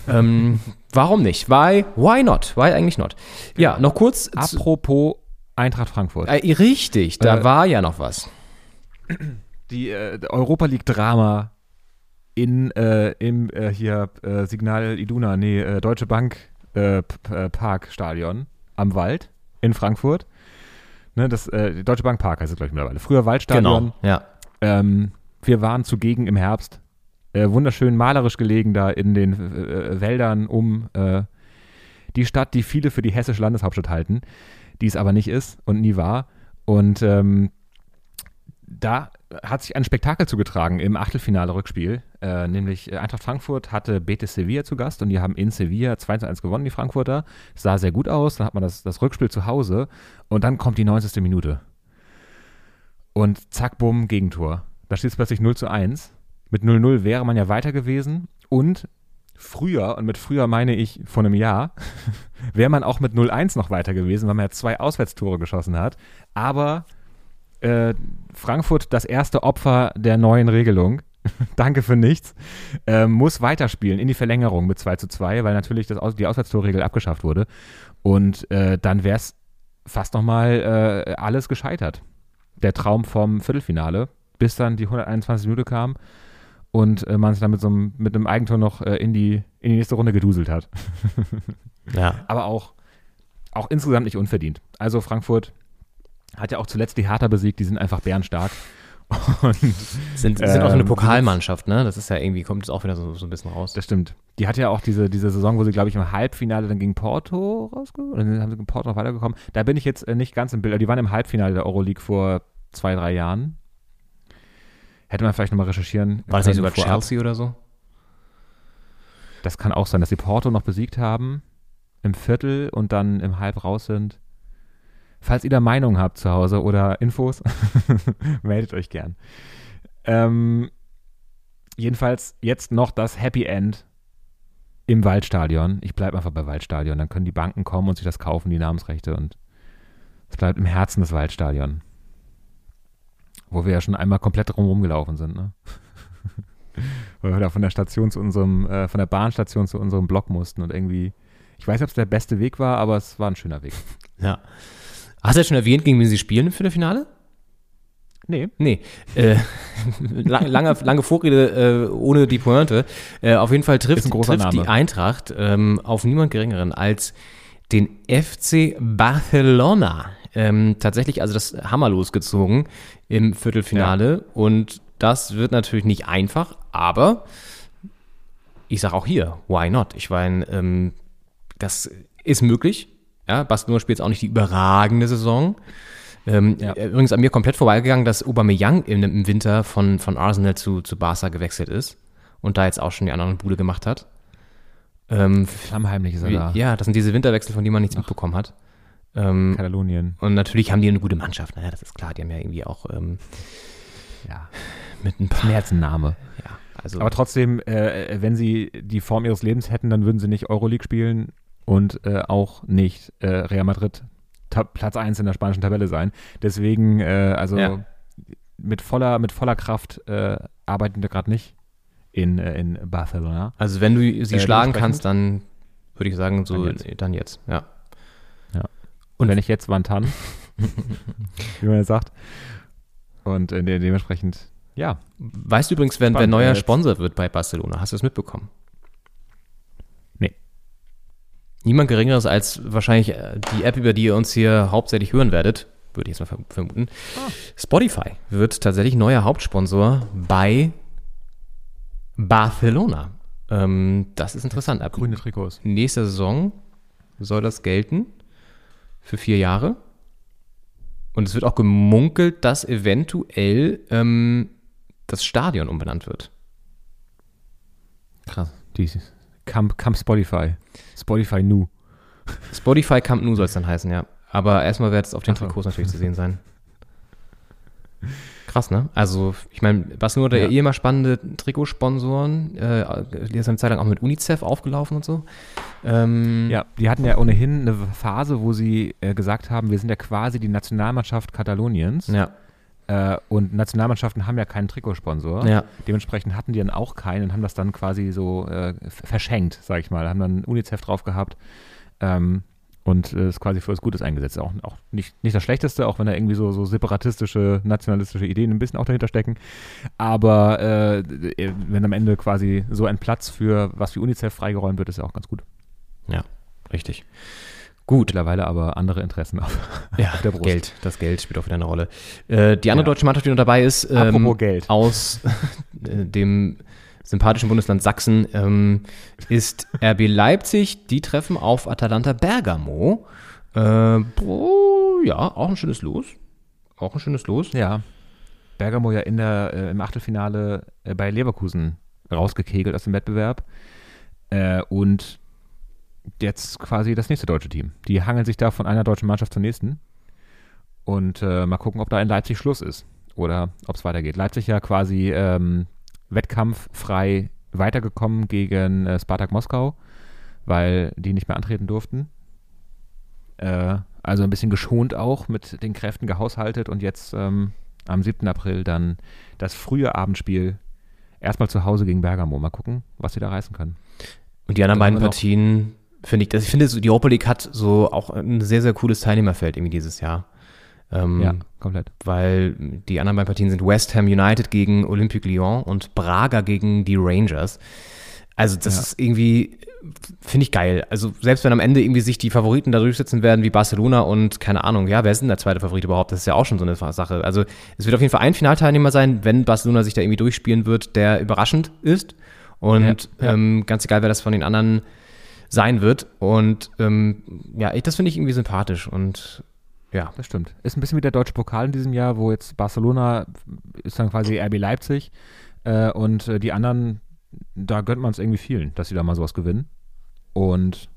S2: Ähm, warum nicht? Why, why not? Why eigentlich not? Ja, noch kurz.
S6: Apropos Eintracht Frankfurt.
S2: äh, richtig, da
S6: Äh,
S2: war ja noch was.
S6: die äh, Europa League Drama in äh, im äh, hier Signal Iduna, nee, Deutsche Bank äh, äh, Park Stadion am Wald in Frankfurt. Ne, das äh, Deutsche Bank Park heißt es glaube ich mittlerweile. Früher Waldstadion.
S2: Genau, ja.
S6: Ähm, wir waren zugegen im Herbst. Äh, wunderschön malerisch gelegen da in den äh, Wäldern um äh, die Stadt, die viele für die hessische Landeshauptstadt halten, die es aber nicht ist und nie war. Und ähm, da hat sich ein Spektakel zugetragen im Achtelfinale-Rückspiel. Äh, nämlich äh, Eintracht Frankfurt hatte Betis Sevilla zu Gast und die haben in Sevilla 2 zu 1 gewonnen, die Frankfurter. Sah sehr gut aus. Dann hat man das, das Rückspiel zu Hause und dann kommt die 90. Minute. Und zack, bumm, Gegentor. Da steht es plötzlich 0 zu 1. Mit 0-0 wäre man ja weiter gewesen. Und früher, und mit früher meine ich vor einem Jahr, <laughs> wäre man auch mit 0-1 noch weiter gewesen, weil man ja zwei Auswärtstore geschossen hat. Aber äh, Frankfurt, das erste Opfer der neuen Regelung, <laughs> danke für nichts, äh, muss weiterspielen in die Verlängerung mit 2 zu 2, weil natürlich das, die Auswärtstorregel abgeschafft wurde. Und äh, dann wäre es fast nochmal äh, alles gescheitert. Der Traum vom Viertelfinale, bis dann die 121 Minute kam und äh, man sich dann mit so einem, mit einem Eigentor noch äh, in, die, in die nächste Runde geduselt hat.
S2: Ja. <laughs>
S6: Aber auch, auch insgesamt nicht unverdient. Also Frankfurt hat ja auch zuletzt die Hertha besiegt, die sind einfach bärenstark. Und
S2: Sind, sind auch so eine
S6: Ähm,
S2: Pokalmannschaft, ne? Das ist ja irgendwie, kommt es auch wieder so, so ein bisschen raus.
S6: das stimmt. Die hat ja auch diese, diese Saison, wo sie, glaube ich, im Halbfinale dann gegen Porto rausgekommen, oder dann haben sie gegen Porto noch weitergekommen. Da bin ich jetzt äh, nicht ganz im Bild. aber Die waren im Halbfinale der Euroleague vor zwei, drei Jahren. Hätte man vielleicht nochmal recherchieren
S2: War das nicht sogar. Chelsea oder so?
S6: Das kann auch sein, dass sie Porto noch besiegt haben im Viertel und dann im Halb raus sind. Falls ihr da Meinung habt zu Hause oder Infos, <laughs> meldet euch gern. Ähm, jedenfalls jetzt noch das Happy End im Waldstadion. Ich bleibe einfach bei Waldstadion. Dann können die Banken kommen und sich das kaufen, die Namensrechte. Und es bleibt im Herzen des Waldstadion. Wo wir ja schon einmal komplett drumherum gelaufen sind. Ne? <laughs> weil wir da von der Station zu unserem, äh, von der Bahnstation zu unserem Block mussten und irgendwie, ich weiß nicht, ob es der beste Weg war, aber es war ein schöner Weg.
S2: Ja. Hast du jetzt schon erwähnt, gegen wen sie spielen im Viertelfinale?
S6: Nee.
S2: Nee. Äh, <laughs> lang- lange, lange Vorrede äh, ohne die Pointe. Äh, auf jeden Fall trifft,
S6: ein
S2: trifft die. Eintracht ähm, auf niemand Geringeren als den FC Barcelona. Ähm, tatsächlich also das Hammer losgezogen im Viertelfinale. Und das wird natürlich nicht einfach, aber ich sage auch hier, why not? Ich meine, ähm, das ist möglich. Ja, Barcelona spielt jetzt auch nicht die überragende Saison. Ähm,
S6: Ja.
S2: äh, Übrigens an mir komplett vorbeigegangen, dass Aubameyang im, im Winter von, von Arsenal zu, zu Barca gewechselt ist und da jetzt auch schon die anderen Bude gemacht hat. Ähm,
S6: Flammheimlich ist er
S2: wie,
S6: da.
S2: ja, das sind diese Winterwechsel, von denen man nichts mitbekommen hat. Ähm,
S6: Katalonien.
S2: und natürlich haben die eine gute Mannschaft, naja, das ist klar, die haben ja irgendwie auch ähm,
S6: Ja.
S2: mit ein paar.
S6: Mehr als ein Name.
S2: Ja, also
S6: Aber trotzdem, äh, wenn sie die Form ihres Lebens hätten, dann würden sie nicht Euroleague spielen und äh, auch nicht äh, Real Madrid Platz 1 in der spanischen Tabelle sein. Deswegen, äh, also
S2: Ja.
S6: mit, voller, mit voller Kraft äh, arbeiten wir gerade nicht in, äh, in Barcelona.
S2: Also wenn du sie
S6: Äh,
S2: schlagen kannst, dann würde ich sagen, so
S6: Dann jetzt.
S2: dann jetzt, ja.
S6: Und wenn ich jetzt Wantan, <laughs> wie man jetzt sagt. Und de dementsprechend, ja,
S2: Weißt du übrigens, wer, wer neuer Sponsor wird bei Barcelona? Hast du das mitbekommen?
S6: Nee.
S2: Niemand Geringeres als wahrscheinlich äh, die App, über die ihr uns hier hauptsächlich hören werdet, würde ich jetzt mal verm- vermuten.
S6: Ah.
S2: Spotify wird tatsächlich neuer Hauptsponsor bei Barcelona. Ähm, das ist interessant. Ab
S6: grüne Trikots.
S2: nächster Saison soll das gelten für vier Jahre. Und es wird auch gemunkelt, dass eventuell ähm, das Stadion umbenannt wird.
S6: Krass. Die Camp, Camp Spotify. Spotify Nu.
S2: Spotify Camp Nou soll es dann heißen, ja. Aber erstmal wird es auf den
S6: Ach.
S2: Trikots natürlich zu sehen sein. Krass, ne? Also, ich meine, Barcelona hat ja
S6: Ja.
S2: eh immer spannende Trikotsponsoren. Äh, die ist eine Zeit lang auch mit UNICEF aufgelaufen und so. Ähm,
S6: Ja, die hatten ja ohnehin eine Phase, wo sie äh, gesagt haben, wir sind ja quasi die Nationalmannschaft Kataloniens.
S2: Ja,
S6: Äh, und Nationalmannschaften haben ja keinen Trikotsponsor.
S2: ja.
S6: Dementsprechend hatten die dann auch keinen und haben das dann quasi so äh, verschenkt, sag ich mal. Haben dann UNICEF drauf gehabt ähm, und äh, ist quasi für was Gutes eingesetzt. Auch, auch nicht, nicht das Schlechteste, auch wenn da irgendwie so, so separatistische, nationalistische Ideen ein bisschen auch dahinter stecken. Aber äh, äh, wenn am Ende quasi so ein Platz für was wie UNICEF freigeräumt wird, ist ja auch ganz gut.
S2: Ja, richtig. Gut.
S6: Mittlerweile aber andere Interessen auf,
S2: Ja, <laughs>
S6: auf der Brust.
S2: Geld. Das Geld spielt auch wieder eine Rolle. Äh, die andere
S6: Ja.
S2: deutsche Mannschaft, die noch dabei ist, ähm,
S6: Apropos Geld. <laughs>
S2: aus äh, dem sympathischen Bundesland Sachsen, ähm, ist RB Leipzig. Die treffen auf Atalanta Bergamo. Äh, boah, ja, auch ein schönes Los. Auch ein schönes Los.
S6: Ja. Bergamo ja in der, äh, im Achtelfinale äh, bei Leverkusen rausgekegelt aus dem Wettbewerb. Äh, und jetzt quasi das nächste deutsche Team. Die hangeln sich da von einer deutschen Mannschaft zur nächsten. Und äh, mal gucken, ob da in Leipzig Schluss ist oder ob es weitergeht. Leipzig ja quasi ähm, wettkampffrei weitergekommen gegen äh, Spartak Moskau, weil die nicht mehr antreten durften. Äh, also ein bisschen geschont auch, mit den Kräften gehaushaltet und jetzt ähm, am 7. April dann das frühe Abendspiel erstmal zu Hause gegen Bergamo. Mal gucken, was sie da reißen können.
S2: Und die anderen beiden Partien, finde ich, das, ich finde, so, die Europa League hat so auch ein sehr, sehr cooles Teilnehmerfeld irgendwie dieses Jahr. Ähm,
S6: Ja, komplett.
S2: weil die anderen beiden Partien sind West Ham United gegen Olympique Lyon und Braga gegen die Rangers. Also das
S6: Ja.
S2: ist irgendwie, finde ich geil. Also selbst wenn am Ende irgendwie sich die Favoriten da durchsetzen werden, wie Barcelona und keine Ahnung, ja, wer ist denn der zweite Favorit überhaupt? Das ist ja auch schon so eine Sache. Also es wird auf jeden Fall ein Finalteilnehmer sein, wenn Barcelona sich da irgendwie durchspielen wird, der überraschend ist. Und
S6: Ja, ja.
S2: Ähm, ganz egal, wer das von den anderen sein wird. Und ähm, ja, ich, das finde ich irgendwie sympathisch. Und ja,
S6: Das stimmt. Ist ein bisschen wie der deutsche Pokal in diesem Jahr, wo jetzt Barcelona ist dann quasi RB Leipzig äh, und äh, die anderen, da gönnt man es irgendwie vielen, dass sie da mal sowas gewinnen. Und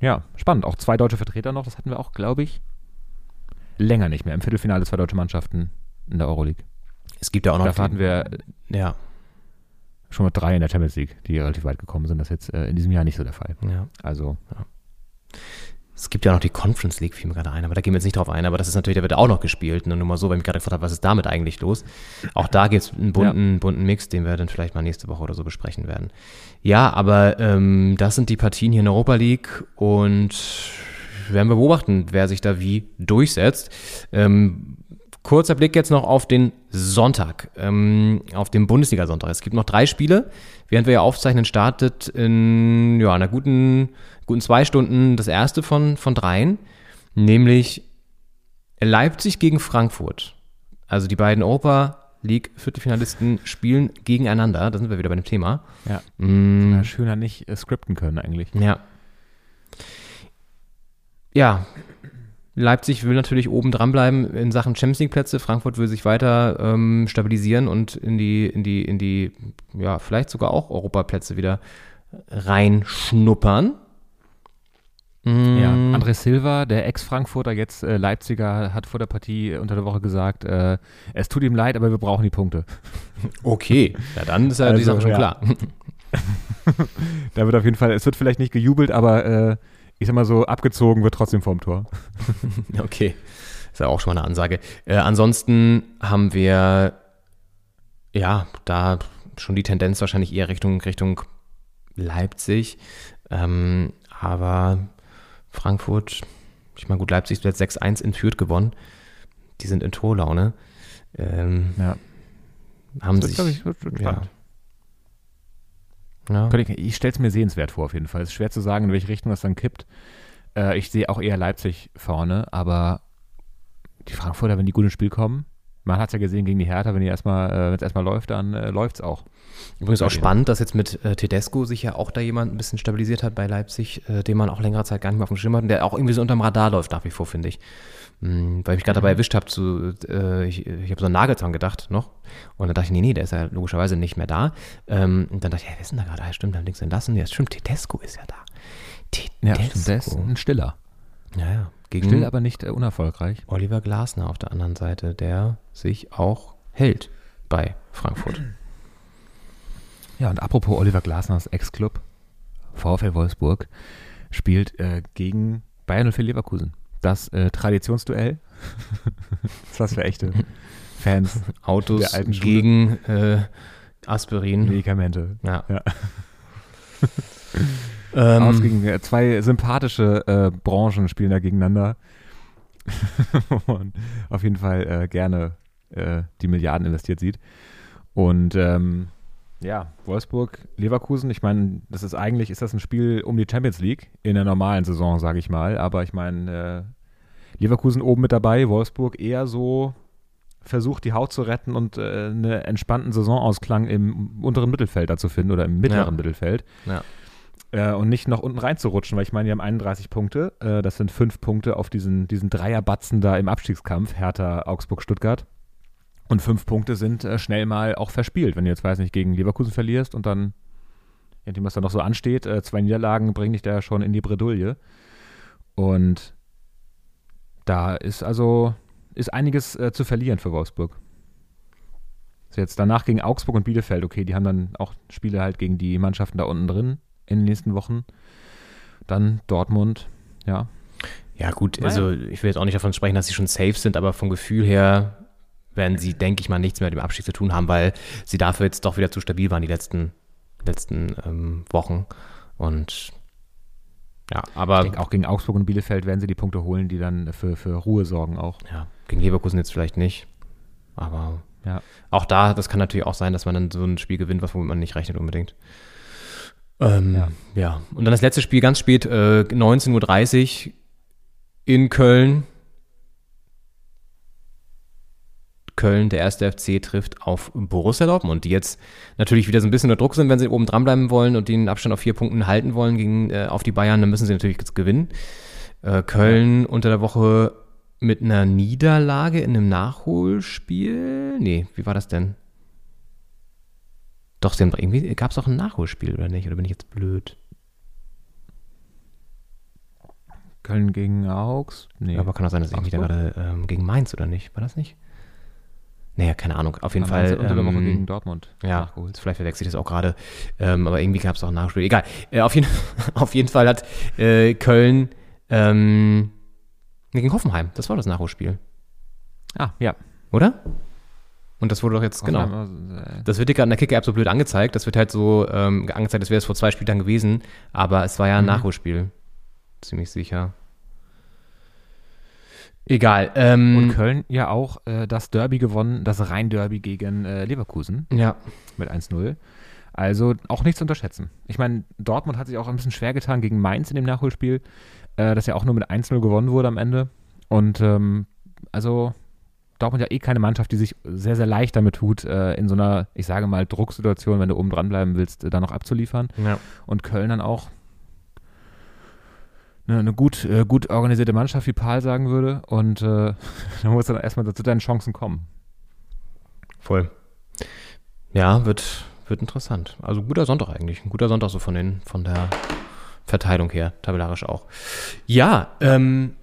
S6: ja, spannend. Auch zwei deutsche Vertreter noch, das hatten wir auch, glaube ich, länger nicht mehr. Im Viertelfinale zwei deutsche Mannschaften in der Euroleague.
S2: es gibt ja auch noch.
S6: Dafür hatten wir
S2: ja,
S6: schon mal drei in der Champions League, die relativ weit gekommen sind. Das ist jetzt äh, in diesem Jahr nicht so der Fall.
S2: ja.
S6: Also,
S2: Es gibt ja auch noch die Conference League, fiel mir gerade ein, aber da gehen wir jetzt nicht drauf ein. Aber das ist natürlich, da wird auch noch gespielt. Nur mal so, weil ich mich gerade gefragt habe, was ist damit eigentlich los? Auch da gibt es einen bunten, bunten Mix, den wir dann vielleicht mal nächste Woche oder so besprechen werden. Ja, aber ähm, das sind die Partien hier in der Europa League und werden wir beobachten, wer sich da wie durchsetzt. Ähm, kurzer Blick jetzt noch auf den Sonntag, ähm, auf den Bundesliga-Sonntag. Es gibt noch drei Spiele. Während wir ja aufzeichnen, startet in ja, einer guten, guten zwei Stunden das erste von, von dreien, nämlich Leipzig gegen Frankfurt. Also die beiden Europa League Viertelfinalisten spielen gegeneinander. Da sind wir wieder bei dem Thema.
S6: ja,
S2: Mm,
S6: schöner nicht äh, skripten können eigentlich.
S2: ja. Ja. Leipzig will natürlich oben dran bleiben in Sachen Champions League Plätze. Frankfurt will sich weiter ähm, stabilisieren und in die, in die, in die, ja, vielleicht sogar auch Europaplätze wieder reinschnuppern.
S6: Ja, André Silva, der Ex-Frankfurter, jetzt äh, Leipziger, hat vor der Partie unter der Woche gesagt, äh, es tut ihm leid, aber wir brauchen die Punkte.
S2: Okay, ja, dann ist ja die
S6: Also,
S2: Sache schon
S6: ja.
S2: klar. <laughs>
S6: Da wird auf jeden Fall, es wird vielleicht nicht gejubelt, aber äh, ich sag mal so, abgezogen wird trotzdem vorm Tor. <laughs>
S2: Okay, ist ja auch schon mal eine Ansage. Äh, ansonsten haben wir ja da schon die Tendenz wahrscheinlich eher Richtung, Richtung Leipzig. Ähm, aber Frankfurt, ich meine, gut, Leipzig hat 6-1 in Fürth gewonnen. Die sind in Torlaune. Ähm,
S6: Ja.
S2: haben
S6: Das
S2: sich.
S6: wird, glaub ich, wird, wird
S2: ja. Ja.
S6: Ich, ich stelle es mir sehenswert vor, auf jeden Fall. Es ist schwer zu sagen, in welche Richtung das dann kippt. Äh, ich sehe auch eher Leipzig vorne, aber die Frankfurter, wenn die gut ins Spiel kommen, man hat es ja gesehen gegen die Hertha, wenn die erstmal, äh, wenn es erstmal läuft, dann äh, läuft es auch.
S2: Übrigens auch spannend, dass jetzt mit äh, Tedesco sich ja auch da jemand ein bisschen stabilisiert hat bei Leipzig, äh, den man auch längere Zeit gar nicht mehr auf dem Schirm hat und der auch irgendwie so unterm Radar läuft nach wie vor, finde ich. Hm, weil ich mich gerade dabei erwischt habe, zu, äh, ich, ich habe so an Nagelsmann gedacht noch und dann dachte ich, nee, nee, der ist ja logischerweise nicht mehr da. Ähm, und dann dachte ich, ja, wer ist denn da gerade? Ah, stimmt, da links entlassen. Ja, stimmt, Tedesco ist ja da. Tedesco.
S6: Der ist ein Stiller.
S2: Ja, ja. Gegen
S6: Still, aber nicht äh, unerfolgreich.
S2: Oliver Glasner auf der anderen Seite, der sich auch hält bei Frankfurt. <clears throat>
S6: Ja, und apropos Oliver Glasners Ex-Club, VfL Wolfsburg, spielt äh, gegen Bayern 04 Leverkusen. Das äh, Traditionsduell. <laughs> das ist was für echte Fans. <laughs>
S2: Autos gegen äh, Aspirin.
S6: Medikamente.
S2: Ja.
S6: Ja. <laughs>
S2: Ähm,
S6: Aus gegen äh, zwei sympathische äh, Branchen spielen da gegeneinander. <laughs> auf jeden Fall äh, gerne äh, die Milliarden investiert sieht. Und ähm, ja, Wolfsburg, Leverkusen, ich meine, das ist eigentlich, ist das ein Spiel um die Champions League in der normalen Saison, sage ich mal. Aber ich meine, äh, Leverkusen oben mit dabei, Wolfsburg eher so versucht, die Haut zu retten und äh, einen entspannten Saisonausklang im unteren Mittelfeld da zu finden oder im mittleren
S2: Ja.
S6: Mittelfeld.
S2: Ja.
S6: Äh, und nicht noch unten reinzurutschen, weil ich meine, die haben 31 Punkte. Äh, das sind fünf Punkte auf diesen, diesen Dreierbatzen da im Abstiegskampf, Hertha, Augsburg, Stuttgart. Und fünf Punkte sind äh, schnell mal auch verspielt, wenn du jetzt, weiß nicht, gegen Leverkusen verlierst und dann, je nachdem, was da noch so ansteht, äh, zwei Niederlagen bringen dich da ja schon in die Bredouille. Und da ist also, ist einiges äh, zu verlieren für Wolfsburg. Jetzt danach gegen Augsburg und Bielefeld, okay, die haben dann auch Spiele halt gegen die Mannschaften da unten drin in den nächsten Wochen. Dann Dortmund, ja.
S2: Ja, gut,
S6: Naja.
S2: also ich will jetzt auch nicht davon sprechen, dass sie schon safe sind, aber vom Gefühl her werden sie, denke ich mal, nichts mehr mit dem Abstieg zu tun haben, weil sie dafür jetzt doch wieder zu stabil waren die letzten, letzten ähm, Wochen. Und ja, aber
S6: denke, auch gegen Augsburg und Bielefeld werden sie die Punkte holen, die dann für, für Ruhe sorgen auch.
S2: ja, gegen Leverkusen jetzt vielleicht nicht. Aber
S6: Ja.
S2: auch da, das kann natürlich auch sein, dass man dann so ein Spiel gewinnt, was womit man nicht rechnet unbedingt. Ähm, ja.
S6: Ja.
S2: Und dann das letzte Spiel ganz spät, äh, 19.30 Uhr in Köln. Köln, der erste FC, trifft auf Borussia Dortmund, die jetzt natürlich wieder so ein bisschen unter Druck sind, wenn sie oben dranbleiben wollen und den Abstand auf vier Punkten halten wollen gegen, äh, auf die Bayern, dann müssen sie natürlich jetzt gewinnen. Äh, Köln unter der Woche mit einer Niederlage in einem Nachholspiel. Nee, wie war das denn? Doch, sie haben, irgendwie gab es doch ein Nachholspiel, oder nicht? Oder bin ich jetzt blöd?
S6: Köln gegen Augs? Nee.
S2: Aber kann auch sein, dass ich wieder gerade ähm, gegen Mainz oder nicht? War das nicht? Naja, keine Ahnung. Auf jeden
S6: Aber
S2: Fall.
S6: unter der Woche
S2: ähm,
S6: gegen Dortmund
S2: Ja,
S6: nachgeholt.
S2: vielleicht verwechsel ich das auch gerade. Ähm, aber irgendwie gab es auch ein Nachspiel. Egal. Äh, auf, jeden, <laughs> auf jeden Fall hat äh, Köln ähm, gegen Hoffenheim. Das war das Nachholspiel,
S6: Ah, ja.
S2: oder? Und das wurde doch jetzt, genau.
S6: Äh,
S2: Das wird dir gerade in der Kicker-App so blöd angezeigt. Das wird halt so ähm, angezeigt, als wäre es vor zwei Spieltagen gewesen. Aber es war ja ein
S6: Mhm.
S2: Nachholspiel. Ziemlich sicher. Egal. Ähm,
S6: Und Köln ja auch äh, das Derby gewonnen, das Rhein-Derby gegen äh, Leverkusen
S2: Ja,
S6: mit 1-0. Also auch nicht zu unterschätzen. Ich meine, Dortmund hat sich auch ein bisschen schwer getan gegen Mainz in dem Nachholspiel, äh, das ja auch nur mit 1-0 gewonnen wurde am Ende. Und ähm, also Dortmund ja eh keine Mannschaft, die sich sehr, sehr leicht damit tut, äh, in so einer, ich sage mal, Drucksituation, wenn du oben dranbleiben willst, äh, da noch abzuliefern.
S2: ja.
S6: Und Köln dann auch eine, eine gut, äh, gut organisierte Mannschaft, wie Paul sagen würde. Und äh, <laughs> da muss dann erstmal zu deinen Chancen kommen.
S2: Voll. Ja, wird, wird interessant. Also guter Sonntag eigentlich. Ein guter Sonntag so von den, von der, Verteilung her, tabellarisch auch. Ja, ähm,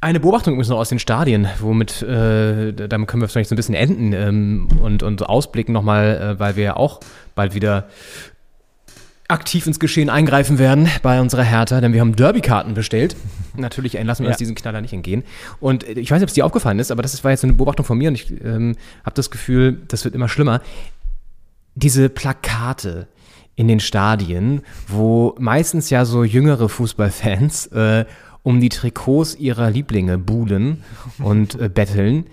S2: eine Beobachtung noch aus den Stadien, womit, äh, damit können wir vielleicht so ein bisschen enden ähm, und, und ausblicken nochmal, äh, weil wir ja auch bald wieder aktiv ins Geschehen eingreifen werden bei unserer Hertha, denn wir haben Derby-Karten bestellt. <laughs> Natürlich lassen wir uns
S6: Ja.
S2: diesen Knaller nicht entgehen. Und äh, ich weiß nicht, ob es dir aufgefallen ist, aber das war jetzt eine Beobachtung von mir und ich ähm, habe das Gefühl, das wird immer schlimmer. Diese Plakate in den Stadien, wo meistens ja so jüngere Fußballfans äh, um die Trikots ihrer Lieblinge buhlen und äh, betteln.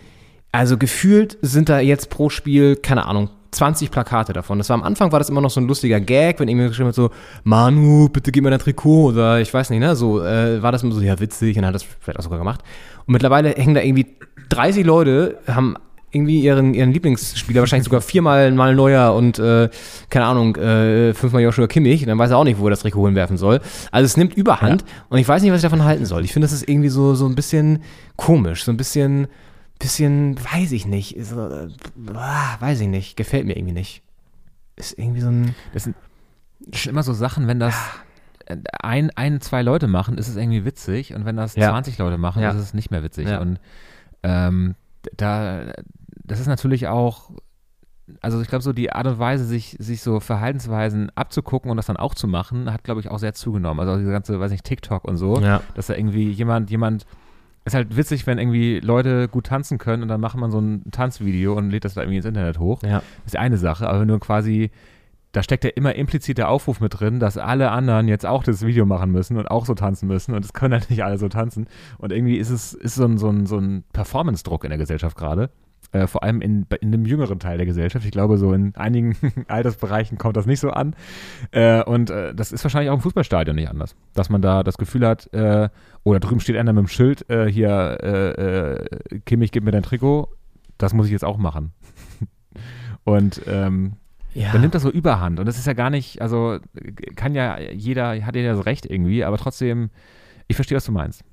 S2: Also gefühlt sind da jetzt pro Spiel, keine Ahnung, 20 Plakate davon. Das war am Anfang war das immer noch so ein lustiger Gag, wenn irgendjemand geschrieben hat so, Manu, bitte gib mir dein Trikot oder ich weiß nicht, ne, so äh, war das immer so, ja witzig und hat das vielleicht auch sogar gemacht. Und mittlerweile hängen da irgendwie 30 Leute, haben irgendwie ihren, ihren Lieblingsspieler, wahrscheinlich sogar viermal mal neuer und äh, keine Ahnung, äh, fünfmal Joshua Kimmich, dann weiß er auch nicht, wo er das Trikot hinwerfen soll. Also es nimmt Überhand und ich weiß nicht, was ich davon halten soll. Ich finde, das ist irgendwie so, so ein bisschen komisch, so ein bisschen, bisschen, weiß ich nicht, so, äh, ah, weiß ich nicht, gefällt mir irgendwie nicht. Ist irgendwie so ein,
S6: Das sind, immer so Sachen, wenn das äh, ein, ein, zwei Leute machen, ist es irgendwie witzig und wenn das
S2: Ja.
S6: 20 Leute machen,
S2: Ja.
S6: ist es nicht mehr witzig.
S2: Ja.
S6: Und ähm, da, das ist natürlich auch, also ich glaube, so die Art und Weise, sich, sich so Verhaltensweisen abzugucken und das dann auch zu machen, hat, glaube ich, auch sehr zugenommen. Also diese ganze, weiß nicht, TikTok und so,
S2: Ja.
S6: dass da irgendwie jemand, jemand, ist halt witzig, wenn irgendwie Leute gut tanzen können und dann macht man so ein Tanzvideo und lädt das da irgendwie ins Internet hoch.
S2: ja.
S6: Das ist die eine Sache, aber wenn du quasi, da steckt ja immer implizit der Aufruf mit drin, dass alle anderen jetzt auch das Video machen müssen und auch so tanzen müssen und es können halt nicht alle so tanzen. Und irgendwie ist es ist so ein, so ein, so ein Performance-Druck in der Gesellschaft gerade. Äh, vor allem in, in dem jüngeren Teil der Gesellschaft. Ich glaube, so in einigen <laughs> Altersbereichen kommt das nicht so an. Äh, und äh, das ist wahrscheinlich auch im Fußballstadion nicht anders. Dass man da das Gefühl hat, äh, oh, da drüben steht einer mit dem Schild, äh, hier, äh, Kimmich, gib mir dein Trikot, das muss ich jetzt auch machen. <laughs> Und ähm,
S2: Ja.
S6: dann nimmt das so überhand. Und das ist ja gar nicht, also kann ja jeder, hat ja das Recht irgendwie, aber trotzdem, ich verstehe, was du meinst.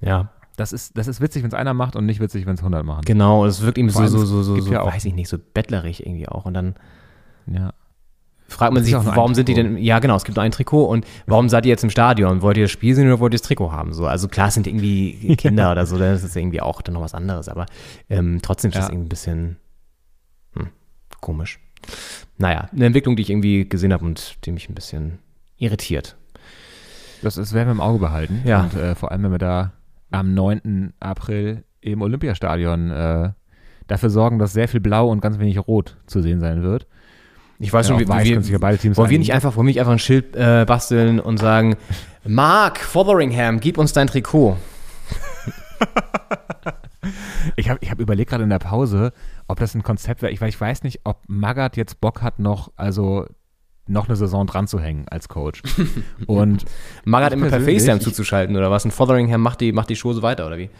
S2: ja.
S6: Das ist, das ist witzig, wenn es einer macht und nicht witzig, wenn es 100 machen.
S2: Genau, es wirkt ihm so, so,
S6: es
S2: so, so, so
S6: ja
S2: weiß ich nicht, so bettlerig irgendwie auch. Und dann
S6: Ja.
S2: fragt man
S6: Es
S2: sich, warum sind die denn, ja genau, es gibt nur ein Trikot und warum seid ihr jetzt im Stadion? Wollt ihr das Spiel sehen oder wollt ihr das Trikot haben? So, also klar es sind irgendwie <laughs> Kinder oder so, dann ist das irgendwie auch dann noch was anderes, aber ähm, trotzdem ist das
S6: Ja.
S2: irgendwie ein bisschen hm, komisch. Naja, eine Entwicklung, die ich irgendwie gesehen habe und die mich ein bisschen irritiert.
S6: Das, das werden wir im Auge behalten.
S2: Ja.
S6: Und äh, vor allem, wenn wir da am 9. April im Olympiastadion äh, dafür sorgen, dass sehr viel Blau und ganz wenig Rot zu sehen sein wird.
S2: Ich weiß
S6: Ja,
S2: schon, wie,
S6: weiß sich ja beide Teams
S2: wollen wir nicht einfach, wollen wir nicht einfach ein Schild äh, basteln und sagen, Mark Fotheringham, gib uns dein Trikot. <laughs>
S6: Ich habe ich hab überlegt gerade in der Pause, ob das ein Konzept wäre. Ich, weil ich weiß nicht, ob Magath jetzt Bock hat, noch, also noch eine Saison dran zu hängen als Coach. <laughs> Und
S2: Magath immer per FaceTime zuzuschalten oder was? Und Fotheringham macht die, macht die Chose weiter oder wie?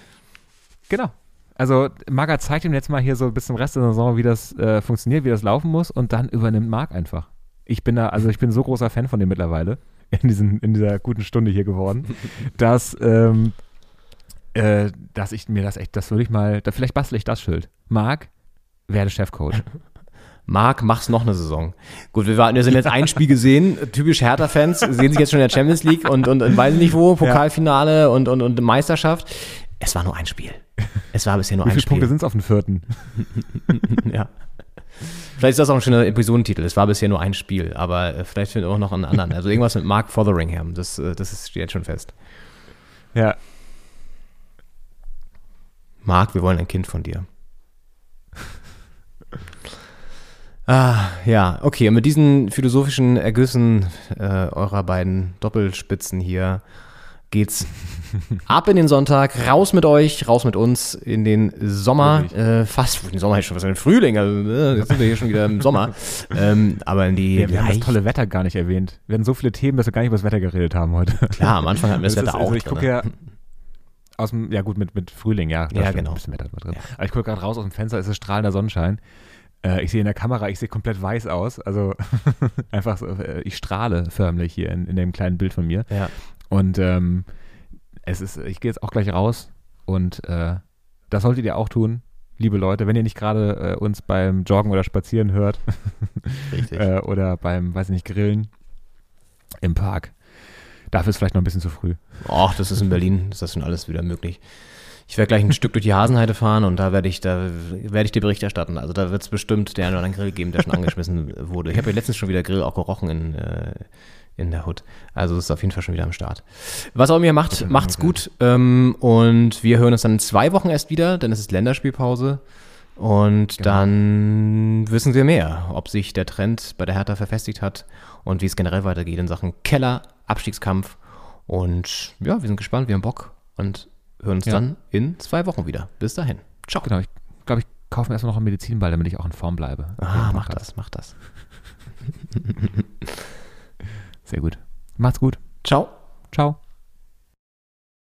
S6: Genau. Also Magath zeigt ihm jetzt mal hier so bis zum Rest der Saison, wie das äh, funktioniert, wie das laufen muss und dann übernimmt Marc einfach. Ich bin da, also ich bin so großer Fan von dem mittlerweile, in, diesen, in dieser guten Stunde hier geworden, <laughs> dass, ähm, äh, dass ich mir das echt, das würde ich mal, da, vielleicht bastle ich das Schild. Marc, werde Chefcoach. <laughs>
S2: Marc, mach's noch eine Saison. Gut, wir, waren, wir sind jetzt ein Spiel gesehen, typisch Hertha-Fans, sehen sich jetzt schon in der Champions League und, und, und weiß nicht wo, Pokalfinale und, und, und Meisterschaft. Es war nur ein Spiel. Es war bisher nur
S6: Wie
S2: ein
S6: viele
S2: Spiel.
S6: Punkte sind es auf dem vierten? <laughs>
S2: ja. Vielleicht ist das auch ein schöner Episodentitel. Es war bisher nur ein Spiel, aber äh, vielleicht finden wir auch noch einen anderen. Also irgendwas mit Mark Fotheringham, das, äh, das steht jetzt schon fest.
S6: Ja.
S2: Marc, wir wollen ein Kind von dir. <laughs> Ah, ja, okay. Und mit diesen philosophischen Ergüssen äh, eurer beiden Doppelspitzen hier geht's <laughs> ab in den Sonntag, raus mit euch, raus mit uns in den Sommer, äh, fast, den Sommer ist schon was in den Frühling, also äh, jetzt sind wir hier schon wieder im Sommer, <laughs> ähm, aber in die,
S6: Wir, wir haben das tolle Wetter gar nicht erwähnt. Wir hatten so viele Themen, dass wir gar nicht über das Wetter geredet haben heute.
S2: klar, am Anfang hatten wir das
S6: ist-
S2: Wetter
S6: also
S2: auch
S6: Ich gucke
S2: drin.
S6: ja aus dem, ja gut, mit, mit Frühling, ja.
S2: Ja, genau.
S6: Ein bisschen Wetter drin. Aber ich gucke gerade raus aus dem Fenster, es ist strahlender Sonnenschein. Äh, ich sehe in der Kamera, ich sehe komplett weiß aus. Also <laughs> einfach so, äh, ich strahle förmlich hier in, in dem kleinen Bild von mir.
S2: Ja.
S6: Und ähm, es ist, ich gehe jetzt auch gleich raus und äh, das solltet ihr auch tun, liebe Leute, wenn ihr nicht gerade äh, uns beim Joggen oder Spazieren hört <laughs>
S2: Richtig.
S6: äh, oder beim, weiß ich nicht, Grillen im Park. Dafür ist vielleicht noch ein bisschen zu früh.
S2: Ach, das ist in Berlin, ist das schon alles wieder möglich. Ich werde gleich ein Stück durch die Hasenheide fahren und da werde ich, da werde ich dir Bericht erstatten. Also da wird es bestimmt den einen oder anderen Grill geben, der schon angeschmissen <laughs> wurde. Ich habe ja letztens schon wieder Grill auch gerochen in, äh, in der Hut. Also es ist auf jeden Fall schon wieder am Start. Was auch immer ihr macht, macht's gut. Ähm, und wir hören uns dann in zwei Wochen erst wieder, denn es ist Länderspielpause. Und dann wissen wir mehr, ob sich der Trend bei der Hertha verfestigt hat und wie es generell weitergeht in Sachen Keller, Abstiegskampf. Und ja, wir sind gespannt, wir haben Bock und hören uns
S6: Ja.
S2: dann in zwei Wochen wieder. Bis dahin. Ciao.
S6: Genau, ich glaube, ich kaufe mir erstmal noch einen Medizinball, damit ich auch in Form bleibe.
S2: Ah, mach das, mach das. <laughs>
S6: Sehr gut. Macht's gut.
S2: Ciao.
S6: Ciao.